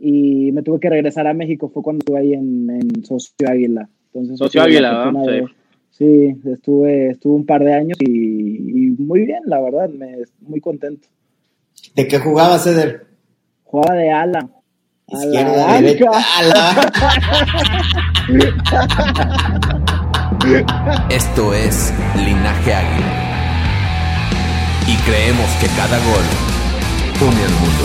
Y me tuve que regresar a México, fue cuando estuve ahí en, en Socio Águila. Entonces, Socio Águila, de- Sí, estuve, estuve un par de años y, y muy bien, la verdad, me, muy contento. ¿De qué jugabas, Eder? Jugaba de ala. Izquierda, banca. derecha. a la- Esto es Linaje Águila. Y creemos que cada gol une al mundo.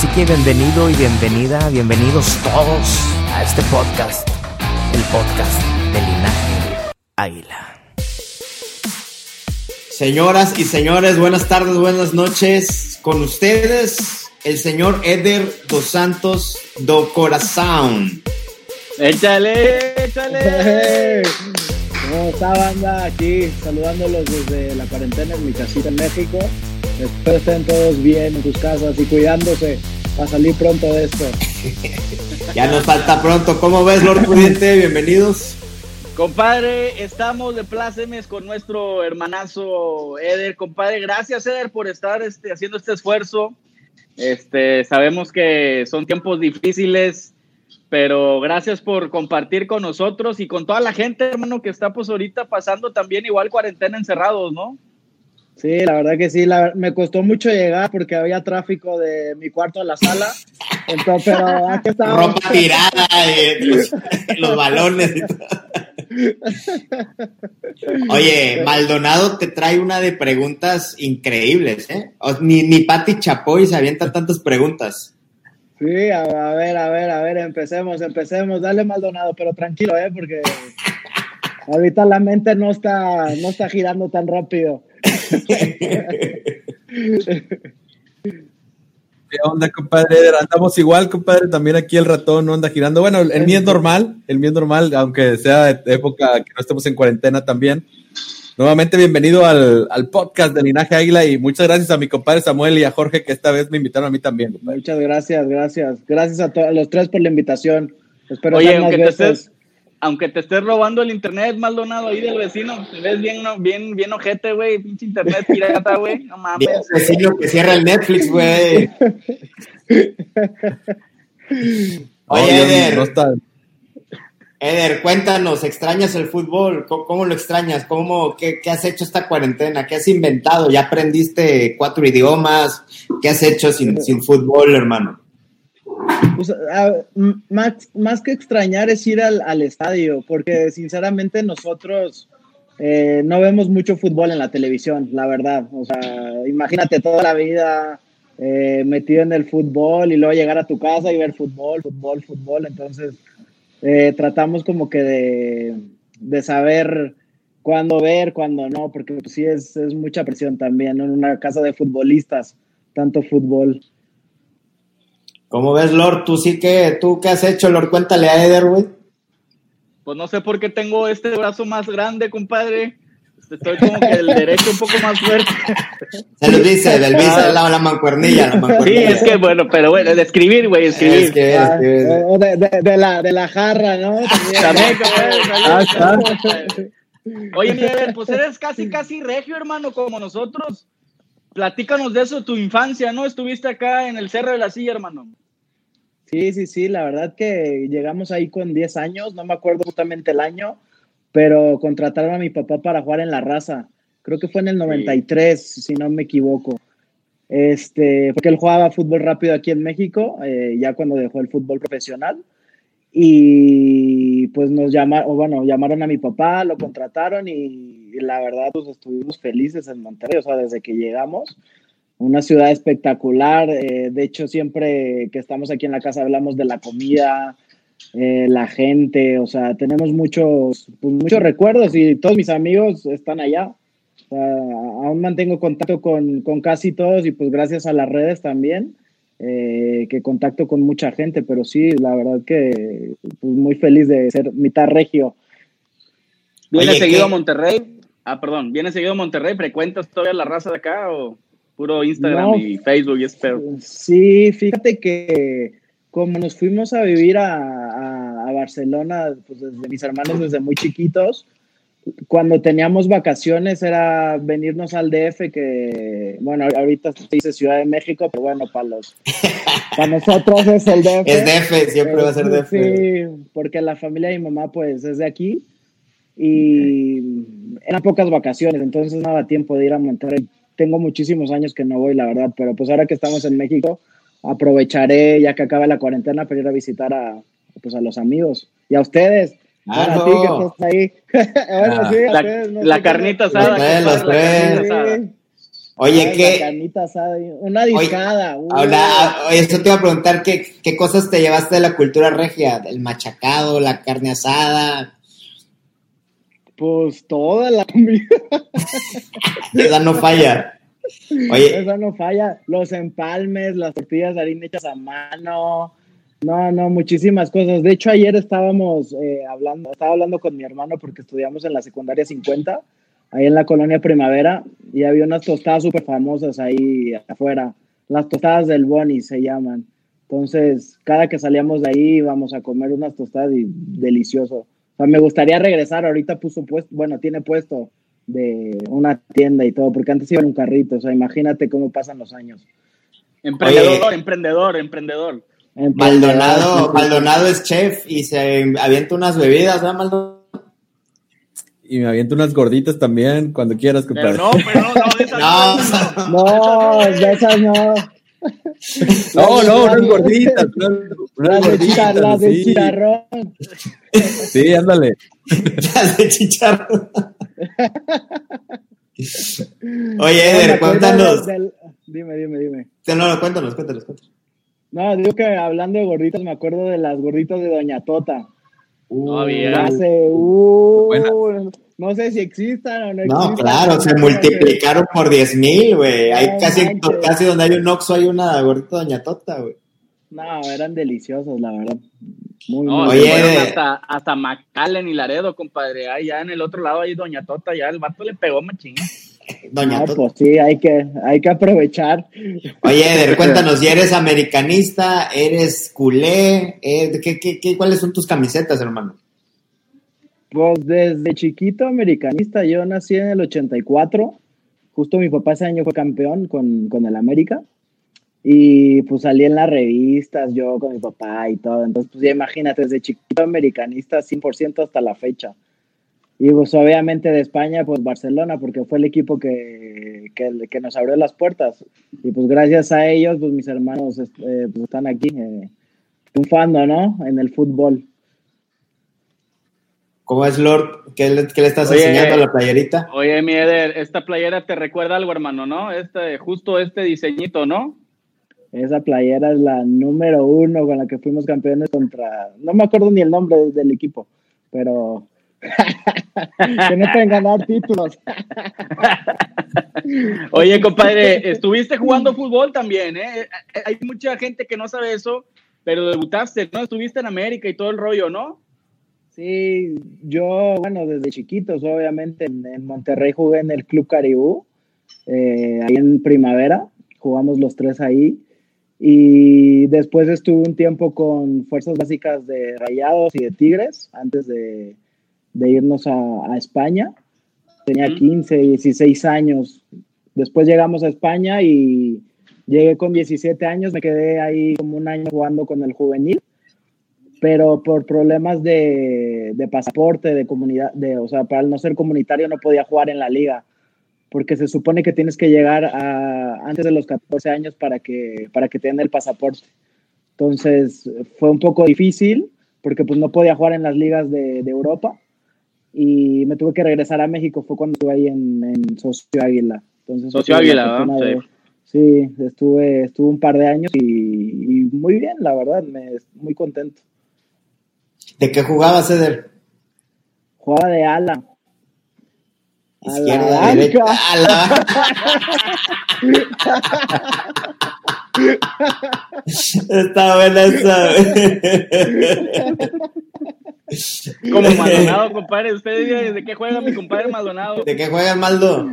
Así que bienvenido y bienvenida, bienvenidos todos a este podcast, el podcast de Linaje Águila. Señoras y señores, buenas tardes, buenas noches. Con ustedes, el señor Eder dos Santos do Corazón. ¡Échale! ¡Échale! ¿Cómo está, banda? Aquí saludándolos desde la cuarentena en mi casita en México. Espero estén todos bien en sus casas y cuidándose para salir pronto de esto. Ya nos falta pronto. ¿Cómo ves, Lord Prudente? Bienvenidos. Compadre, estamos de plácemes con nuestro hermanazo Eder. Compadre, gracias Eder por estar este, haciendo este esfuerzo. Este, sabemos que son tiempos difíciles, pero gracias por compartir con nosotros y con toda la gente, hermano, que está pues ahorita pasando también igual cuarentena encerrados, ¿no? Sí, la verdad que sí, la- me costó mucho llegar porque había tráfico de mi cuarto a la sala. Entonces, pero aquí estamos. Ropa tirada, y los, los balones y todo. Oye, Maldonado te trae una de preguntas increíbles, ¿eh? Ni, ni Pati Chapoy se avienta tantas preguntas. Sí, a, a ver, a ver, a ver, empecemos, empecemos. Dale Maldonado, pero tranquilo, ¿eh? Porque ahorita la mente no está, no está girando tan rápido. ¿Qué onda, compadre? Andamos igual, compadre. También aquí el ratón no anda girando. Bueno, el mío es normal, el mío es normal, aunque sea de época que no estemos en cuarentena también. Nuevamente, bienvenido al, al podcast de Linaje Águila y muchas gracias a mi compadre Samuel y a Jorge que esta vez me invitaron a mí también. compadre. Muchas gracias, gracias. Gracias a, a los tres por la invitación. Espero Oye, aunque te, veces. estés, aunque te estés robando el internet, Maldonado, ahí del vecino, te ves bien, no- bien, bien ojete, güey, pinche internet pirata, güey, no mames. Bien, vecino que cierra el Netflix, güey. Oye, Eder, no está- Eder, cuéntanos, ¿extrañas el fútbol? ¿Cómo, cómo lo extrañas? ¿Cómo, qué, qué has hecho esta cuarentena? ¿Qué has inventado? ¿Ya aprendiste cuatro idiomas? ¿Qué has hecho sin, sin fútbol, hermano? Pues, más, más que extrañar es ir al, al estadio, porque sinceramente nosotros eh, no vemos mucho fútbol en la televisión, la verdad. O sea, imagínate toda la vida eh, metido en el fútbol y luego llegar a tu casa y ver fútbol, fútbol, fútbol. Entonces, eh, tratamos como que de, de saber cuándo ver, cuándo no, porque pues, sí es, es mucha presión también en una casa de futbolistas, tanto fútbol. ¿Cómo ves, Lord? ¿Tú sí que, tú qué has hecho, Lord? Cuéntale a Eder, güey. Pues no sé por qué tengo este brazo más grande, compadre. Estoy como que el derecho un poco más fuerte. Se lo dice, del visa, la, la mancuernilla, la Sí, mancuernilla. es que bueno, pero bueno, de escribir, güey, escribir. Es que- Ah, es que- o de, de- de la, de la jarra, ¿no? También, compadre, Ah. Oye, Miguel, pues eres casi, casi regio, hermano, como nosotros. Platícanos de eso, tu infancia, ¿no? Estuviste acá en el Cerro de la Silla, hermano. Sí, sí, sí, la verdad que llegamos ahí con 10 años, no me acuerdo justamente el año, pero contrataron a mi papá para jugar en la raza. Creo que fue en el 93, si no me equivoco. este, porque él jugaba fútbol rápido aquí en México, eh, ya cuando dejó el fútbol profesional. Y pues nos llamaron, bueno, llamaron a mi papá, lo contrataron y, la verdad pues estuvimos felices en Monterrey, o sea, desde que llegamos, una ciudad espectacular, eh, de hecho siempre que estamos aquí en la casa hablamos de la comida, eh, la gente, o sea, tenemos muchos, pues, muchos recuerdos y todos mis amigos están allá. O sea, aún mantengo contacto con, con, casi todos y pues gracias a las redes también, eh, que contacto con mucha gente, pero sí, la verdad que pues, muy feliz de ser mitad regio. ¿Viene seguido a Monterrey? Ah, perdón, ¿viene seguido a Monterrey? ¿Frecuentas todavía la raza de acá o puro Instagram y Facebook y espero? Sí, fíjate que como nos fuimos a vivir a, a, Barcelona, pues desde mis hermanos desde muy chiquitos, cuando teníamos vacaciones era venirnos al DF, que bueno, ahorita se dice Ciudad de México, pero bueno, para los para nosotros es el DF. Es DF, siempre va a ser DF. Sí, porque la familia de mi mamá pues es de aquí y eran pocas vacaciones, entonces no daba tiempo de ir a Monterrey. Tengo muchísimos años que no voy, la verdad, pero pues ahora que estamos en México, aprovecharé ya que acabe la cuarentena para ir a visitar a, pues, a los amigos y a ustedes. Ah, a ti que estás ahí. bueno, ah. sí, la, ustedes, no la carnita asada. Los tres, los. Oye, ¿qué? La carnita asada, una discada. Oye, habla, oye, esto te iba a preguntar, ¿qué, ¿qué cosas te llevaste de la cultura regia? El machacado, la carne asada. Pues toda la comida. Esa no falla. Oye. Esa no falla. Los empalmes, las tortillas de harina hechas a mano. No, no, muchísimas cosas. De hecho, ayer estábamos eh, hablando, estaba hablando con mi hermano porque estudiamos en la secundaria 50, ahí en la colonia Primavera, y había unas tostadas súper famosas ahí afuera. Las tostadas del Boni se llaman. Entonces, cada que salíamos de ahí íbamos a comer unas tostadas y delicioso. O sea, me gustaría regresar. Ahorita puso puesto, bueno, tiene puesto de una tienda y todo, porque antes iba en un carrito. O sea, imagínate cómo pasan los años. Emprendedor, Oye, emprendedor, emprendedor. Maldonado, Maldonado es chef y se avienta unas bebidas, ¿verdad, Maldonado? Y me aviento unas gorditas también, cuando quieras, compadre. Pero no, pero no, no, de esas no. No, de esas no. No, no, unas gorditas. Unas, unas Las de, gorditas. chicharrón, las de sí. chicharrón. Sí, ándale. Las de chicharrón. Oye, Eder, cuéntanos. Dime, dime, dime. No, no, cuéntanos, cuéntanos, cuéntanos. No, digo que hablando de gorditas, me acuerdo de las gorditas de Doña Tota. No había. Hace, uh, Buenas. No sé si existan o no No, existan. claro, se multiplicaron por 10 mil, güey. Hay No casi, casi donde hay un Oxxo hay una gordita Doña Tota, güey. No, eran deliciosos, la verdad. Muy, No, muy Oye, hasta, hasta McAllen y Laredo, compadre. Ahí ya en el otro lado, ahí Doña Tota, ya el vato le pegó machín. Doña No, Tota. pues sí, hay que, hay que aprovechar. Oye, Eder, cuéntanos, ¿y eres americanista? ¿Eres culé? Eh, ¿qué, qué, qué, cuáles son tus camisetas, hermano? Pues desde chiquito americanista, yo nací en el 84, justo mi papá ese año fue campeón con, con el América, y pues salí en las revistas, yo con mi papá y todo, entonces pues ya imagínate, desde chiquito americanista 100% hasta la fecha. Y pues obviamente de España, pues Barcelona, porque fue el equipo que, que, que nos abrió las puertas. Y pues gracias a ellos, pues mis hermanos eh, pues, están aquí eh, triunfando, ¿no? En el fútbol. ¿Cómo es, Lord? ¿Qué le, qué le estás Oye, enseñando a la playerita? Oye, mi Eder, esta playera te recuerda algo, hermano, ¿no? Este, justo este diseñito, ¿no? Esa playera es la número uno con la que fuimos campeones contra. No me acuerdo ni el nombre del equipo, pero. que no pueden ganar títulos. Oye, compadre, estuviste jugando fútbol también, ¿eh? Hay mucha gente que no sabe eso, pero debutaste, ¿no? Estuviste en América y todo el rollo, ¿no? Sí, yo, bueno, desde chiquitos, obviamente, en, en Monterrey jugué en el Club Caribú, eh, ahí en primavera, jugamos los tres ahí. Y después estuve un tiempo con fuerzas básicas de Rayados y de Tigres, antes de, de irnos a, a, España. Tenía 15, 16 años. Después llegamos a España y llegué con 17 años, me quedé ahí como un año jugando con el juvenil pero por problemas de, de, pasaporte, de comunidad, de, o sea, para no ser comunitario no podía jugar en la liga. porque se supone que tienes que llegar a, antes de los 14 años para que, para que te den el pasaporte. Entonces fue un poco difícil porque pues no podía jugar en las ligas de, de Europa y me tuve que regresar a México, fue cuando estuve ahí en, en Socio Águila. Entonces, Socio Águila, ¿verdad? de- Sí, estuve, estuve un par de años y, y muy bien, la verdad, me, muy contento. ¿De qué jugabas, Eder? Jugaba de ala. A la Izquierda, derecha. A la- Está buena esa. Como Maldonado, compadre. Usted de qué juega mi compadre Maldonado. ¿De qué juegas, Maldo?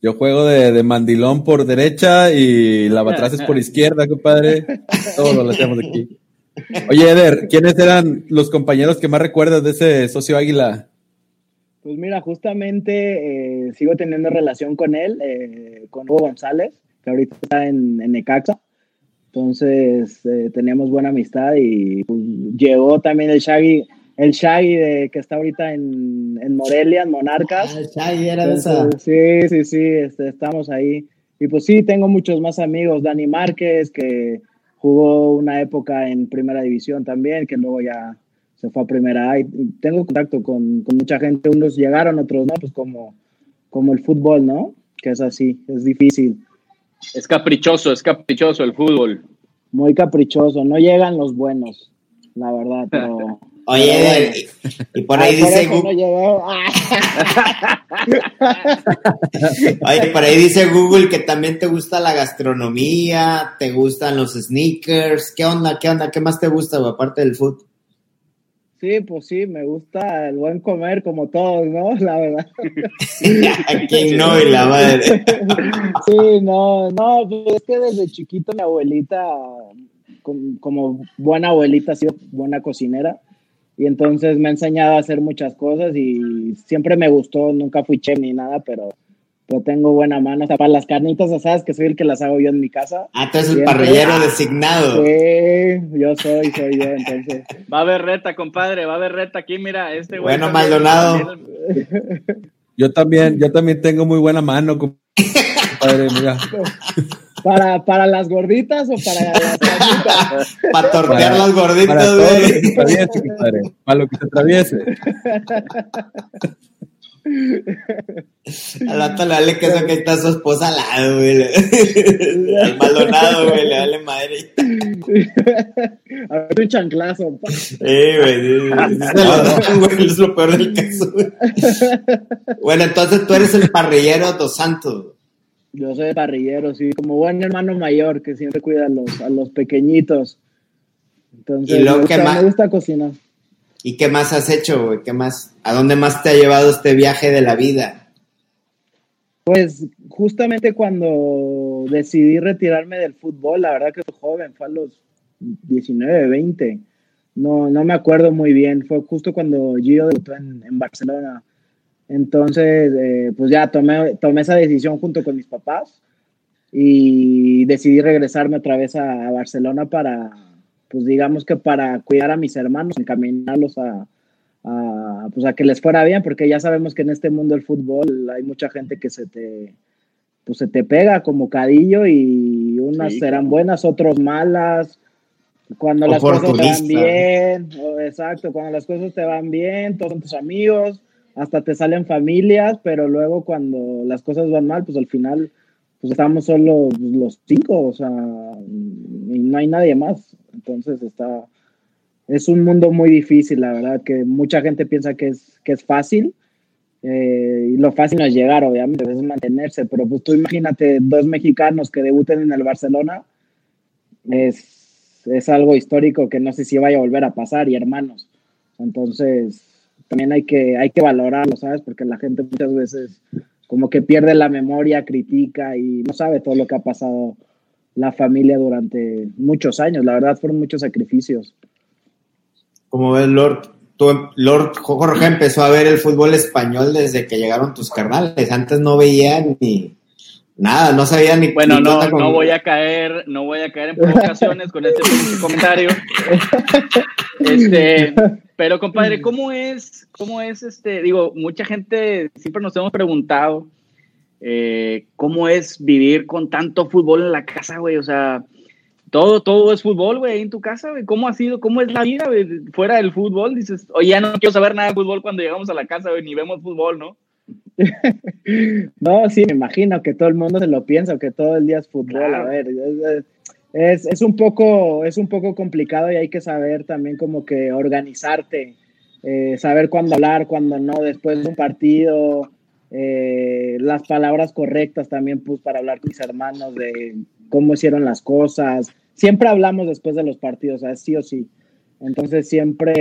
Yo juego de, de mandilón por derecha y lavatraces por izquierda, compadre. Todo lo hacemos aquí. Oye, Eder, ¿quiénes eran los compañeros que más recuerdas de ese socio águila? Pues mira, justamente eh, sigo teniendo relación con él, eh, con Hugo González, que ahorita está en, en Necaxa. Entonces eh, teníamos buena amistad y pues, llegó también el Shaggy, el Shaggy de, que está ahorita en, en Morelia, en Monarcas. Ah, Shaggy era de esa. Entonces, sí, sí, sí, este, estamos ahí. Y pues sí, tengo muchos más amigos. Dani Márquez, que jugó una época en primera división también, que luego ya se fue a primera A. Y tengo contacto con, con mucha gente. Unos llegaron, otros no, pues como, como el fútbol, ¿no? Que es así, es difícil. Es caprichoso, es caprichoso el fútbol. Muy caprichoso. No llegan los buenos, la verdad, pero... Oye, y, y por ahí Ay, dice Google, no oye, por ahí dice Google que también te gusta la gastronomía, te gustan los sneakers. ¿Qué onda? ¿Qué onda? ¿Qué más te gusta, güey, aparte del fútbol? Sí, pues sí, me gusta el buen comer como todos, ¿no? La verdad. ¿Quién no? Y la madre. Sí, no, no, pues es que desde chiquito mi abuelita, com- como buena abuelita, ha sido buena cocinera y entonces me ha enseñado a hacer muchas cosas y siempre me gustó, nunca fui chef ni nada, pero, pero tengo buena mano, o sea, para las carnitas asadas que soy el que las hago yo en mi casa. Ah, tú eres el parrillero designado. Sí, yo soy, soy yo, entonces. Va a haber reta, compadre, va a haber reta aquí, mira, este güey. Bueno, Maldonado. Yo también, yo también tengo muy buena mano, compadre, mira. ¿Para, para las gorditas o para las carnitas? Para tortear Para- los Para todo lo que se atraviese, compadre. Para lo que se atraviese. Al rato le vale queso que está su esposa al lado, güey. Al Maldonado, güey, le vale madre. A ver, un chanclazo. pa. Sí, güey, sí, sí, sí se lo dan, güey, es lo peor del caso, güey. Bueno, entonces tú eres el parrillero dos Santos. Yo soy parrillero, sí, como buen hermano mayor que siempre cuida a los, a los pequeñitos. Entonces, ¿Y luego me, gusta, más? me gusta cocinar. ¿Y qué más has hecho, güey? ¿Qué más? ¿A dónde más te ha llevado este viaje de la vida? Pues justamente cuando decidí retirarme del fútbol, la verdad que fui joven, fue a los 19, 20. No, no me acuerdo muy bien, fue justo cuando Gio debutó en, en Barcelona. Entonces, eh, pues ya tomé, tomé esa decisión junto con mis papás y decidí regresarme otra vez a, a Barcelona para, pues digamos que para cuidar a mis hermanos, encaminarlos a, a, pues a que les fuera bien, porque ya sabemos que en este mundo del fútbol hay mucha gente que se te, pues se te pega como cadillo y unas Sí, serán buenas, otros malas. Cuando las cosas te van bien, exacto, cuando las cosas te van bien, todos son tus amigos, hasta te salen familias, pero luego cuando las cosas van mal, pues al final pues estamos solo pues, los cinco, o sea, y no hay nadie más. Entonces está, es un mundo muy difícil, la verdad, que mucha gente piensa que es, que es fácil. eh, y lo fácil es llegar, obviamente, es mantenerse, pero pues tú imagínate dos mexicanos que debuten en el Barcelona, es, es algo histórico que no sé si vaya a volver a pasar, y hermanos. Entonces, también hay que, hay que valorarlo, ¿sabes? Porque la gente muchas veces como que pierde la memoria, critica y no sabe todo lo que ha pasado la familia durante muchos años. La verdad, fueron muchos sacrificios. Como ves, Lord, tú, Lord Jorge empezó a ver el fútbol español desde que llegaron tus carnales. Antes no veía ni nada, no sabía ni Bueno, ni no, con- no voy a caer, no voy a caer en provocaciones con este comentario. Este, pero compadre, ¿cómo es, cómo es este? Digo, mucha gente siempre nos hemos preguntado, eh, cómo es vivir con tanto fútbol en la casa, güey. O sea, todo, todo es fútbol, güey, en tu casa, güey. ¿Cómo ha sido? ¿Cómo es la vida, güey? Fuera del fútbol, dices, oye, ya no quiero saber nada de fútbol cuando llegamos a la casa, güey, ni vemos fútbol, ¿no? no, sí, me imagino que todo el mundo se lo piensa, que todo el día es fútbol. A ver, es, es, un poco, es un poco complicado y hay que saber también como que organizarte, eh, saber cuándo hablar, cuándo no, después de un partido, eh, las palabras correctas también pues, para hablar con mis hermanos de cómo hicieron las cosas. Siempre hablamos después de los partidos, sí o sí. Entonces siempre,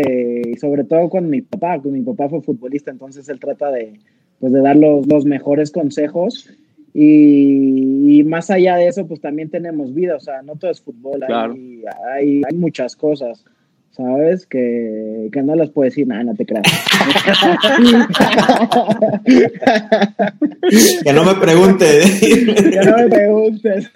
sobre todo con mi papá, con mi papá fue futbolista, entonces él trata de, pues, de dar los, los mejores consejos. Y, más allá de eso, pues también tenemos vida, o sea, no todo es fútbol, hay, hay, hay muchas cosas. ¿sabes? Que, que no les puedo decir nada, no te creas. que no me preguntes. que no me preguntes.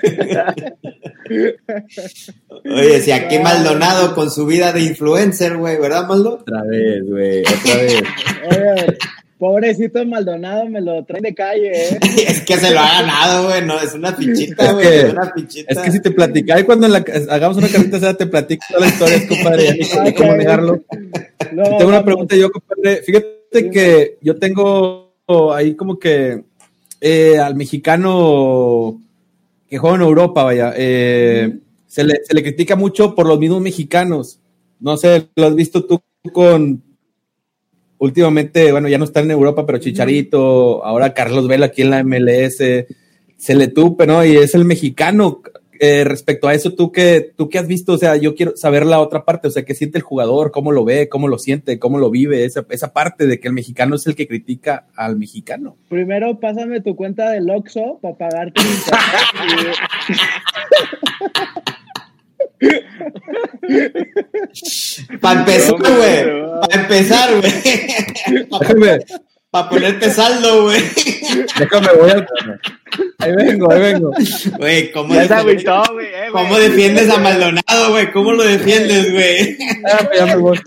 Oye, si aquí Maldonado con su vida de influencer, güey, ¿verdad, Maldo? Otra vez, güey, otra vez. Oye, Pobrecito Maldonado me lo traen de calle, ¿eh? es que se lo ha ganado, güey, no, es una fichita, güey, es, una fichita. Es que si te platicas, cuando la, hagamos una carita sea, te platico todas las historias, compadre, ya ni cómo negarlo. tengo una pregunta yo, compadre, fíjate que yo tengo ahí como que eh, al mexicano que juega en Europa, vaya, eh, se, le, se le critica mucho por los mismos mexicanos. No sé, lo has visto tú con últimamente, bueno, ya no está en Europa, pero Chicharito, ahora Carlos Vela aquí en la MLS, se le tupe, ¿no? Y es el mexicano. Eh, respecto a eso, ¿tú qué, ¿tú qué has visto? O sea, yo quiero saber la otra parte, o sea, qué siente el jugador, cómo lo ve, cómo lo siente, cómo lo vive, esa, esa parte de que el mexicano es el que critica al mexicano. Primero, pásame tu cuenta del Oxxo para pagarte Para empezar, güey. Para empezar, güey. Para ponerte saldo, güey. Déjame, voy a... Ahí vengo, ahí vengo. Güey, ¿cómo, defiendes, eh, ¿cómo defiendes a Maldonado, güey? ¿Cómo lo defiendes, güey? Ya me voy.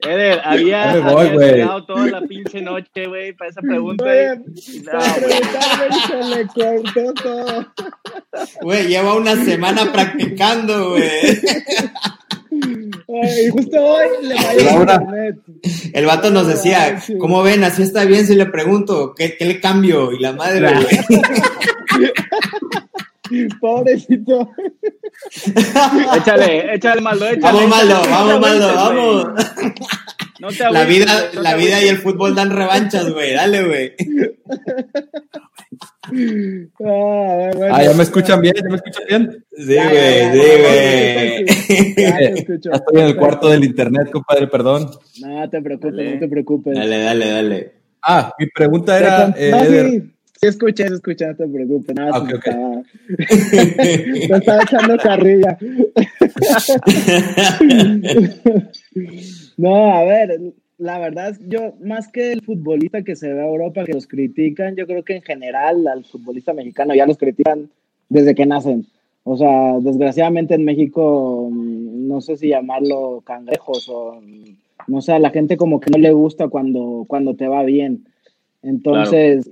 Eder, había, me voy, había toda la pinche noche, güey, para esa pregunta. Güey, preguntarme se le cortó todo. Güey, lleva una semana practicando, güey. Y justo hoy le falló internet. El vato nos decía, ¿cómo ven? Así está bien si le pregunto, ¿qué, qué le cambio? Y la madre, güey. Pobrecito. échale, échale Maldo, échale. Vamos, Maldo, vamos, Maldo, vamos. No te la vida, la vida y el fútbol dan revanchas, güey. Dale, güey. Ah, ah, ya me escuchan bien, ya me escuchan bien. Sí, güey, sí, güey. Estoy en el cuarto del internet, compadre, perdón. No te preocupes, no te preocupes. Dale, dale, dale. Ah, mi pregunta era. Eh, no, sí, sí, escuché, escuché, no te preocupes. Nada, okay, okay. Estaba, estaba echando carrilla. no, a ver, la verdad, yo más que el futbolista que se ve a Europa que los critican, yo creo que en general al futbolista mexicano ya los critican desde que nacen. O sea, desgraciadamente en México, mm, no sé si llamarlo cangrejos o no sé, a la gente como que no le gusta cuando, cuando te va bien. Entonces,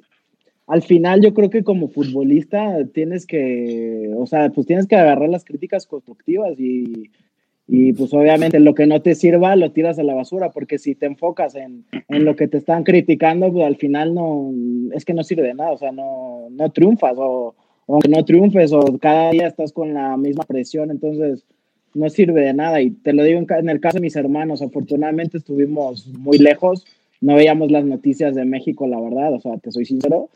al final yo creo que como futbolista tienes que, o sea, pues tienes que agarrar las críticas constructivas y, y pues obviamente lo que no te sirva lo tiras a la basura, porque si te enfocas en, en, lo que te están criticando, pues al final no, es que no sirve de nada, o sea, no, no triunfas o, o no triunfes o cada día estás con la misma presión, entonces no sirve de nada. Y te lo digo en, en el caso de mis hermanos, afortunadamente estuvimos muy lejos, no veíamos las noticias de México, la verdad, o sea, te soy sincero,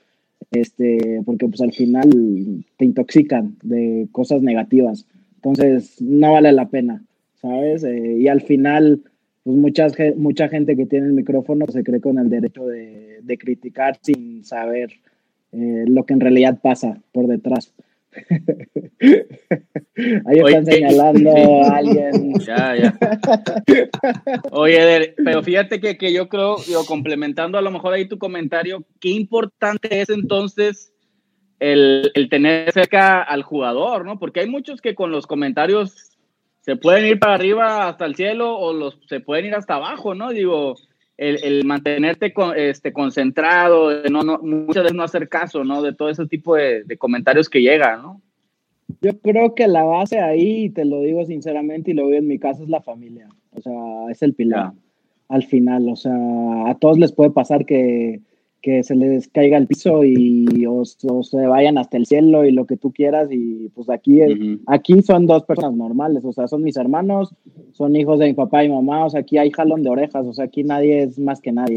este, porque pues al final te intoxican de cosas negativas. Entonces, no vale la pena. ¿sabes? Eh, y al final, pues muchas, mucha gente que tiene el micrófono se cree con el derecho de, de criticar sin saber eh, lo que en realidad pasa por detrás. Ahí están señalando a alguien. Ya, ya. Oye, pero fíjate que, que yo creo, yo complementando a lo mejor ahí tu comentario, qué importante es entonces el, el, tener cerca al jugador, ¿no? Porque hay muchos que con los comentarios se pueden ir para arriba hasta el cielo o los, se pueden ir hasta abajo, ¿no? Digo, el, el mantenerte con, este, concentrado, de no, no, muchas veces no hacer caso, ¿no? De todo ese tipo de, de comentarios que llegan, ¿no? Yo creo que la base ahí, y te lo digo sinceramente y lo veo en mi casa, es la familia. O sea, es el pilar. Al final, o sea, a todos les puede pasar que, que se les caiga el piso y o, o, se vayan hasta el cielo y lo que tú quieras y pues aquí, aquí son dos personas normales, o sea, son mis hermanos, son hijos de mi papá y mamá, o sea, aquí hay jalón de orejas, o sea, aquí nadie es más que nadie.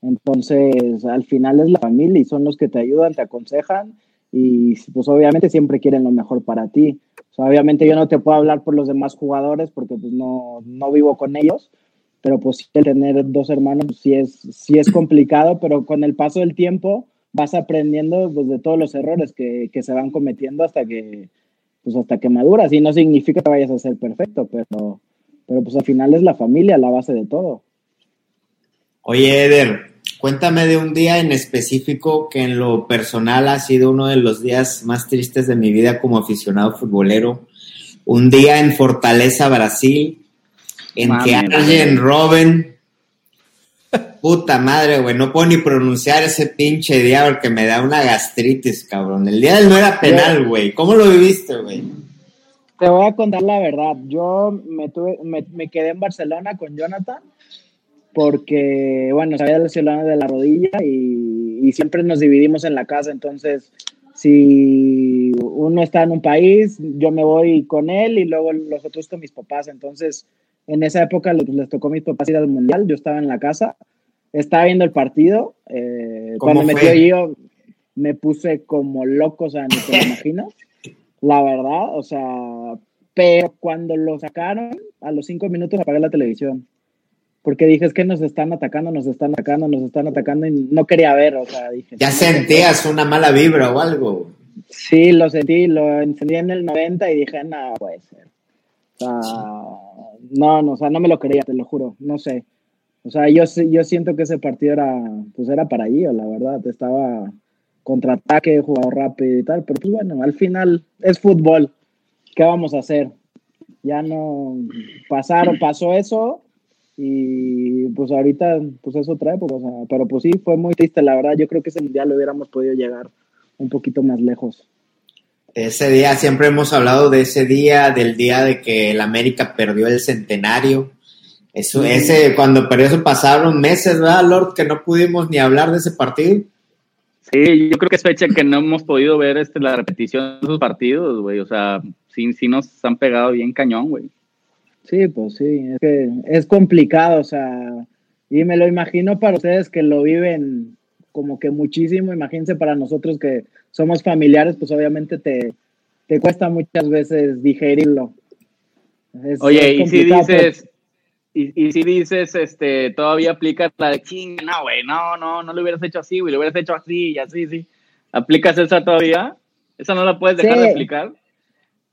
Entonces, al final es la familia y son los que te ayudan, te aconsejan y pues obviamente siempre quieren lo mejor para ti. O sea, obviamente yo no te puedo hablar por los demás jugadores porque pues no, no vivo con ellos, pero pues tener dos hermanos pues, sí, es, sí es complicado, pero con el paso del tiempo vas aprendiendo pues, de todos los errores que, que, se van cometiendo hasta que, pues, hasta que maduras. Y no significa que vayas a ser perfecto, pero, pero pues al final es la familia la base de todo. Oye, Eder, cuéntame de un día en específico que en lo personal ha sido uno de los días más tristes de mi vida como aficionado futbolero. Un día en Fortaleza, Brasil, en Mami, que Arjen Robben, puta madre, güey, no puedo ni pronunciar ese pinche día porque me da una gastritis, cabrón. El día del no era penal, güey. ¿Cómo lo viviste, güey? Te voy a contar la verdad. Yo me, tuve, me, me quedé en Barcelona con Jonathan porque, bueno, se había lesionado de la rodilla y, y, siempre nos dividimos en la casa, entonces si uno está en un país, yo me voy con él y luego los otros con mis papás, entonces en esa época les, les tocó a mis papás ir al mundial, yo estaba en la casa, estaba viendo el partido, eh, cuando metió yo me puse como loco, o sea, ni te lo imaginas, la verdad, o sea, pero cuando lo sacaron, a los cinco minutos apagué la televisión porque dije, es que nos están atacando, nos están atacando, nos están atacando y no quería ver, o sea, dije. ¿Ya sentías una mala vibra o algo? Sí, lo sentí, lo encendí en el 90 y dije, no, puede ser. O sea, no, no, o sea, no me lo creía, te lo juro, no sé. O sea, yo, yo siento que ese partido era, pues era para allí, la verdad, estaba contraataque, jugado rápido y tal, pero pues bueno, al final es fútbol, ¿qué vamos a hacer? Ya no pasaron, pasó eso, y pues ahorita pues es otra época, o sea, pero pues sí, fue muy triste, la verdad, yo creo que ese mundial lo hubiéramos podido llegar un poquito más lejos. Ese día, siempre hemos hablado de ese día, del día de que el América perdió el centenario. Eso, ese, cuando perdió eso pasaron meses, ¿verdad, Lord? Que no pudimos ni hablar de ese partido. Sí, yo creo que es fecha que no hemos podido ver este, la repetición de esos partidos, güey. O sea, sí, sí nos han pegado bien cañón, güey. Sí, pues sí, es que es complicado, o sea, y me lo imagino para ustedes que lo viven como que muchísimo, imagínense para nosotros que somos familiares, pues obviamente te, te cuesta muchas veces digerirlo. Es, Oye, es y si dices, y, y, si dices, este, todavía aplica la de ching, no, güey, no, no, no lo hubieras hecho así, güey, lo hubieras hecho así y así, sí. ¿Aplicas esa todavía? ¿Esa no la puedes dejar sí. de aplicar?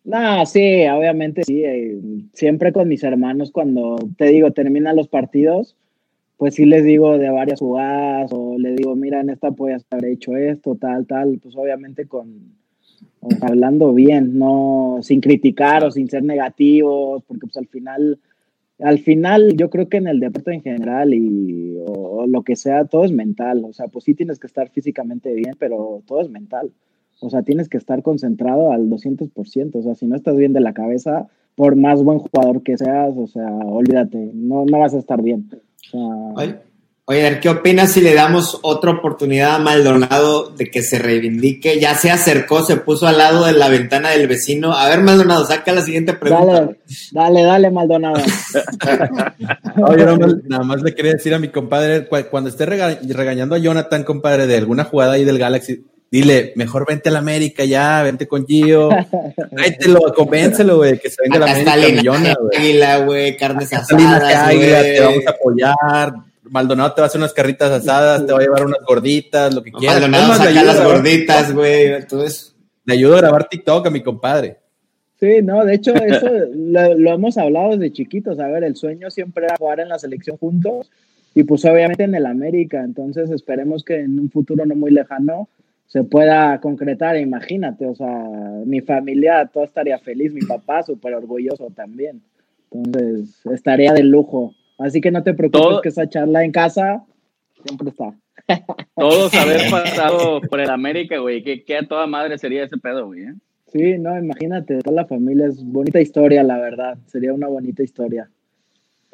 No, sí, obviamente sí. Eh, siempre con mis hermanos, cuando te digo, terminan los partidos, pues sí les digo de varias jugadas o les digo, mira, en esta puedes haber hecho esto, tal, tal. Pues obviamente con o sea, hablando bien, no sin criticar o sin ser negativos, porque pues al final, al final yo creo que en el deporte en general y o, o lo que sea, todo es mental. O sea, pues sí tienes que estar físicamente bien, pero todo es mental. O sea, tienes que estar concentrado al 200%. O sea, si no estás bien de la cabeza, por más buen jugador que seas, o sea, olvídate, no, no vas a estar bien. Oye, oye, ¿qué opinas si le damos otra oportunidad a Maldonado de que se reivindique? Ya se acercó, se puso al lado de la ventana del vecino. A ver, Maldonado, saca la siguiente pregunta. Dale, dale, dale Maldonado. Oye, no, nada más le quería decir a mi compadre, cuando esté rega regañando a Jonathan, compadre, de alguna jugada ahí del Galaxy, Dile, mejor vente a la América ya, vente con Gio. Tráetelo, convéncelo, güey, que se venga a la América millona, güey. Águila, güey, carnes asadas, águila, te vamos a apoyar. Maldonado te va a hacer unas carritas asadas, te va a llevar unas gorditas, lo que quieras. Maldonado saca las gorditas, güey, entonces. Le ayudo a grabar TikTok a mi compadre. Sí, no, de hecho, eso lo, lo, hemos hablado desde chiquitos. A ver, el sueño siempre era jugar en la selección juntos y pues obviamente en el América. Entonces esperemos que en un futuro no muy lejano se pueda concretar, imagínate, o sea, mi familia, todo estaría feliz, mi papá súper orgulloso también. Entonces, estaría de lujo Así que no te preocupes Todo- que esa charla en casa siempre está. Todos haber pasado por el América, güey. Que, que a toda madre sería ese pedo, güey. ¿eh? Sí, no, imagínate, toda la familia es bonita historia, la verdad. Sería una bonita historia.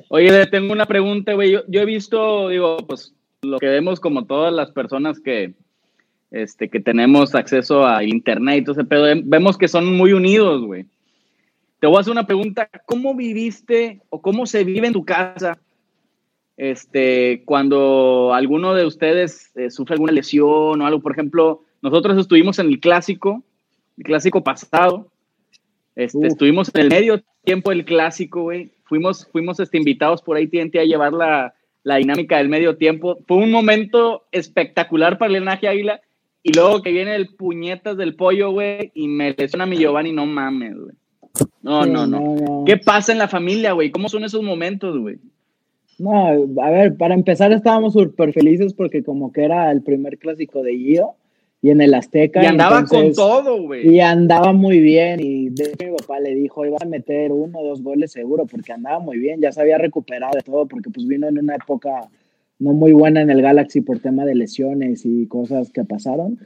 Oye, tengo una pregunta, güey. Yo, yo he visto, digo, pues lo que vemos como todas las personas que, este, que tenemos acceso a internet y todo ese pedo, em- vemos que son muy unidos, güey. Te voy a hacer una pregunta. ¿Cómo viviste o cómo se vive en tu casa este, cuando alguno de ustedes eh, sufre alguna lesión o algo? Por ejemplo, nosotros estuvimos en el clásico, el clásico pasado. Este, estuvimos en el medio tiempo del clásico, güey. Fuimos, fuimos este, invitados por ahí TNT a llevar la, la dinámica del medio tiempo. Fue un momento espectacular para el Linaje Águila. Y luego que viene el puñetas del pollo, güey, y me lesiona mi Giovanni, no mames, güey. No, no, no. ¿Qué pasa en la familia, güey? ¿Cómo son esos momentos, güey? No, a ver, para empezar estábamos súper felices porque como que era el primer clásico de Gio y en el Azteca. Y andaba entonces- con todo, güey. Y andaba muy bien y de mi papá le dijo, iba a meter uno o dos goles seguro porque andaba muy bien, ya se había recuperado de todo porque pues vino en una época no muy buena en el Galaxy por tema de lesiones y cosas que pasaron,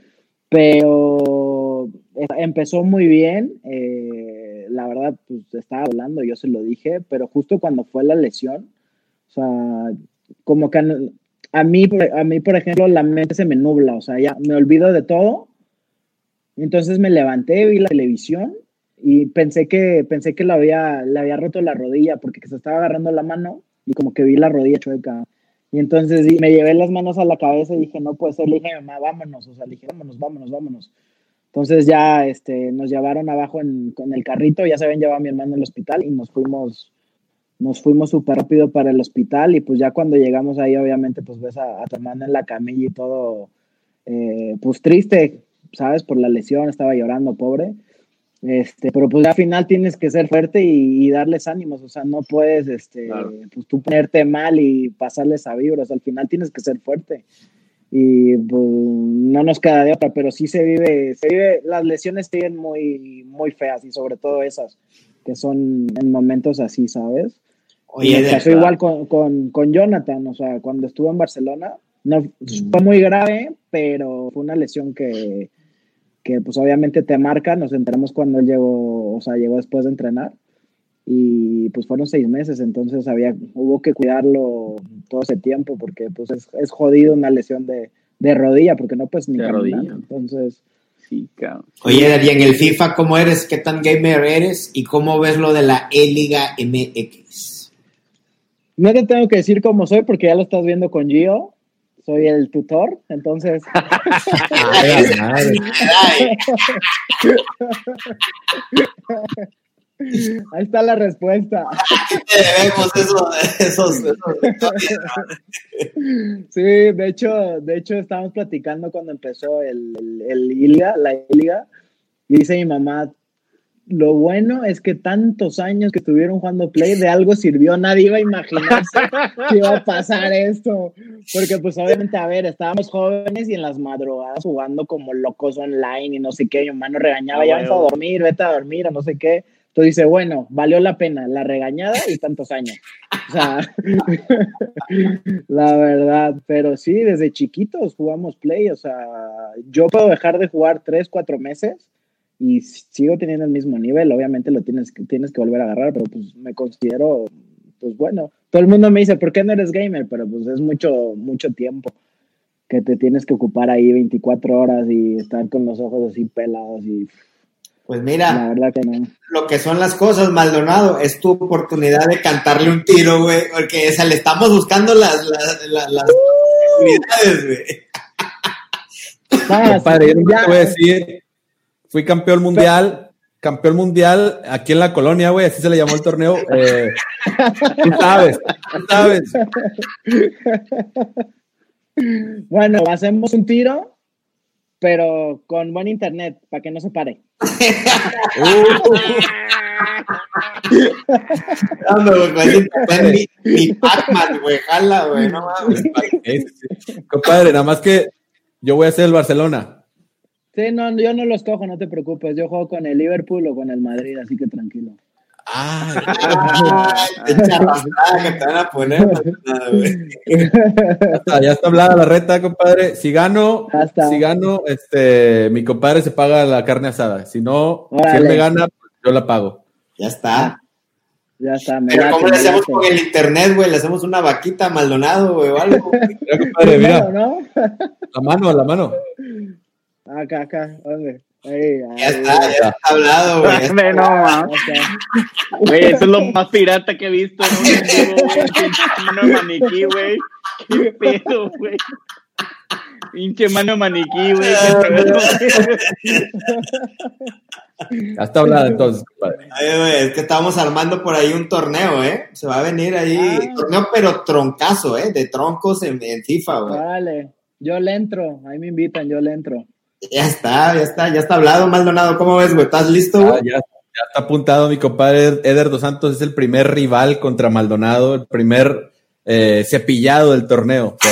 pero empezó muy bien, eh, la verdad pues estaba hablando, yo se lo dije, pero justo cuando fue la lesión, o sea, como que a- mí, a mí, por ejemplo, la mente se me nubla, o sea, ya me olvido de todo. Entonces me levanté, vi la televisión y pensé que, pensé que le había, le había roto la rodilla porque se estaba agarrando la mano y como que vi la rodilla chueca. Y entonces me llevé las manos a la cabeza y dije, no puede ser, le dije, a mi mamá, vámonos, o sea, le dije, vámonos, vámonos, vámonos. Entonces ya este, nos llevaron abajo en, el carrito, ya se habían llevado a mi hermano al hospital y nos fuimos, nos fuimos súper rápido para el hospital y pues ya cuando llegamos ahí obviamente pues ves a, a tu hermano en la camilla y todo eh, pues triste, ¿sabes? Por la lesión, estaba llorando, pobre. Este, pero pues al final tienes que ser fuerte y, y darles ánimos, o sea, no puedes, este, Claro. pues tú ponerte mal y pasarles a vibras, al final tienes que ser fuerte y pues, no nos queda de otra, pero sí se vive, se vive, las lesiones siguen muy, muy feas y sobre todo esas, que son en momentos así, ¿sabes? Oye, me pasó igual con, con, con Jonathan, o sea, cuando estuvo en Barcelona, no fue muy grave, pero fue una lesión que, que pues obviamente te marca, nos enteramos cuando él llegó, o sea, llegó después de entrenar y pues fueron seis meses, entonces había, hubo que cuidarlo todo ese tiempo porque pues es, es jodido una lesión de, de rodilla porque no puedes ni De caminar, rodilla. entonces Sí, cabrón. Oye, y en el FIFA, ¿cómo eres? ¿Qué tan gamer eres? ¿Y cómo ves lo de la E-Liga MX? no te tengo que decir cómo soy porque ya lo estás viendo con Gio, soy el tutor, entonces Ay, madre. Ay, ahí está la respuesta. debemos esos, esos. Sí, de hecho, de hecho estábamos platicando cuando empezó el, el, el Iliga, la Liga, y dice mi mamá, lo bueno es que tantos años que estuvieron jugando Play, de algo sirvió, nadie iba a imaginarse que iba a pasar esto, porque pues obviamente, a ver, estábamos jóvenes y en las madrugadas jugando como locos online y no sé qué, mi mamá nos regañaba, Ah, ya vamos a dormir, vete a dormir, o no sé qué, entonces dice, bueno, valió la pena la regañada y tantos años. O sea, la verdad, pero sí, desde chiquitos jugamos Play, o sea, yo puedo dejar de jugar tres, cuatro meses y sigo teniendo el mismo nivel, obviamente lo tienes, que- tienes que volver a agarrar, pero pues me considero, pues bueno, todo el mundo me dice, ¿por qué no eres gamer? Pero pues es mucho, mucho tiempo que te tienes que ocupar ahí 24 horas y estar con los ojos así pelados y Pues la mira, verdad que no. lo que son las cosas, Maldonado, es tu oportunidad de cantarle un tiro, güey, porque o sea, le estamos buscando las, las, las, las oportunidades, güey. Ah, Compadre, yo ya. te voy a decir, fui campeón mundial, campeón mundial aquí en la colonia, güey, así se le llamó el torneo. eh, tú sabes, tú sabes. Bueno, hacemos un tiro, pero con buen internet, para que no se pare. Mi, mi Pac-Man, güey, jala, güey, no mames. Compadre, nada más que yo voy a ser el Barcelona. Sí, no, yo no los cojo, no te preocupes. Yo juego con el Liverpool o con el Madrid, así que tranquilo. Ah, qué charrascada que te van a poner. Ya está, ya está hablada la reta, compadre. Si gano, si gano, este, mi compadre se paga la carne asada. Si no, si él Órale. me gana, pues yo la pago. Ya está. Ya está. me Pero late, ¿cómo le hacemos con el internet, güey? Le hacemos una vaquita a Maldonado, güey, o algo. Mira, compadre, mira, la mano, la mano. Acá, acá. ¿Dónde? Ahí, Ya ahí. está, ya está hablado, güey. No, ma. Ok. Güey, eso es lo más pirata que he visto en un mano maniquí, güey. Qué pedo, güey. Pinche mano maniquí, güey. Ya está hablada entonces. Ay, güey, es que estábamos armando por ahí un torneo, ¿eh? Se va a venir ahí. Ah. Torneo, pero troncazo, ¿eh? De troncos en, en FIFA, güey. Vale. Yo le entro. Ahí me invitan, yo le entro. Ya está, ya está, ya está hablado, Maldonado. ¿Cómo ves, güey? ¿Estás listo, Ah, güey? ya, ya está apuntado mi compadre Eder Dos Santos, es el primer rival contra Maldonado, el primer eh, cepillado del torneo.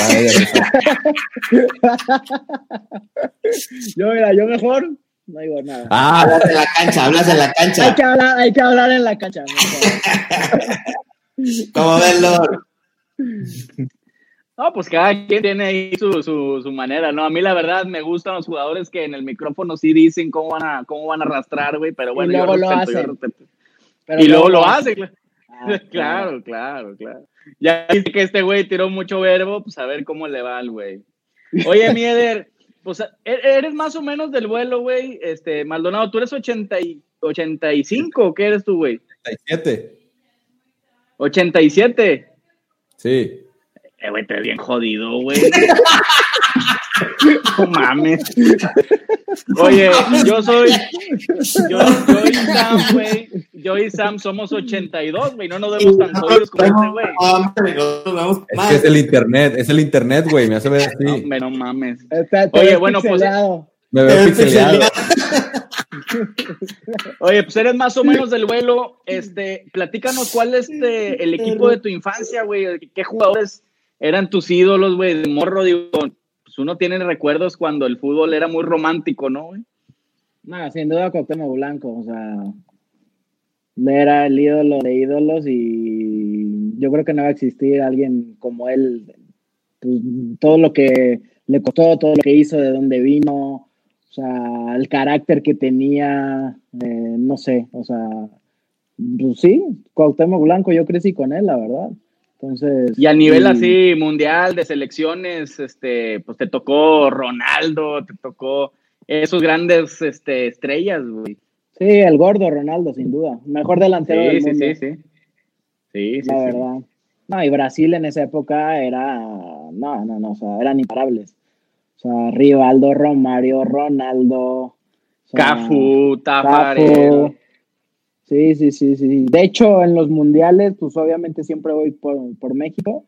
Yo, mira, yo mejor no digo nada. Ah, Hablas en la cancha, hablas en la Hay cancha. que hablar, hay que hablar en la cancha. ¿Cómo ves, Lord? No, pues cada quien tiene ahí su, su, su manera, ¿no? A mí la verdad me gustan los jugadores que en el micrófono sí dicen cómo van a, cómo van a arrastrar, güey, pero bueno, Y luego yo lo respeto, yo hacen. respeto. Pero y luego lo no. hace, claro. Ah, claro, claro, claro. Ya dice que este güey tiró mucho verbo, pues a ver cómo le va al güey. Oye, Mieder, pues e- eres más o menos del vuelo, güey. Este, Maldonado, ¿tú eres 80 y, 85 o qué eres tú, güey? 37. 87. Sí. Eh, güey, te ves bien jodido, güey. No mames. Oye, yo soy. Yo, yo y Sam, güey. Yo y Sam somos 82, güey. No nos vemos tan jodidos como este, güey. No, Es que es el internet, es el internet, güey. Me hace ver No, así. hombre, no mames. Está- te Oye, bueno, pues- pixeleado. Me veo pixeleado. Oye, pues eres más o menos del vuelo. Este, platícanos cuál es este, el equipo de tu infancia, güey. ¿Qué jugadores eran tus ídolos, güey? De morro, digo. Pues uno tiene recuerdos cuando el fútbol era muy romántico, ¿no, güey? No, sin duda Cuauhtémoc Blanco, o sea, era el ídolo de ídolos y yo creo que no va a existir alguien como él. Pues, todo lo que le costó, todo lo que hizo, de dónde vino, o sea, el carácter que tenía, eh, no sé, o sea, pues sí, Cuauhtémoc Blanco, yo crecí con él, la verdad. Entonces, Y a nivel y- así mundial de selecciones, este, pues te tocó Ronaldo, te tocó esos grandes este, estrellas, güey. Sí, el gordo Ronaldo, sin duda. Mejor delantero Sí, del sí, mundo. sí, sí. Sí, sí, la sí. verdad. No, y Brasil en esa época era, no, no, no, o sea, eran imparables. O sea, Rivaldo, Romario, Ronaldo. o sea, Cafu, Cafu. Tafarel. Sí, sí, sí, sí. De hecho, en los mundiales, pues obviamente siempre voy por, por México,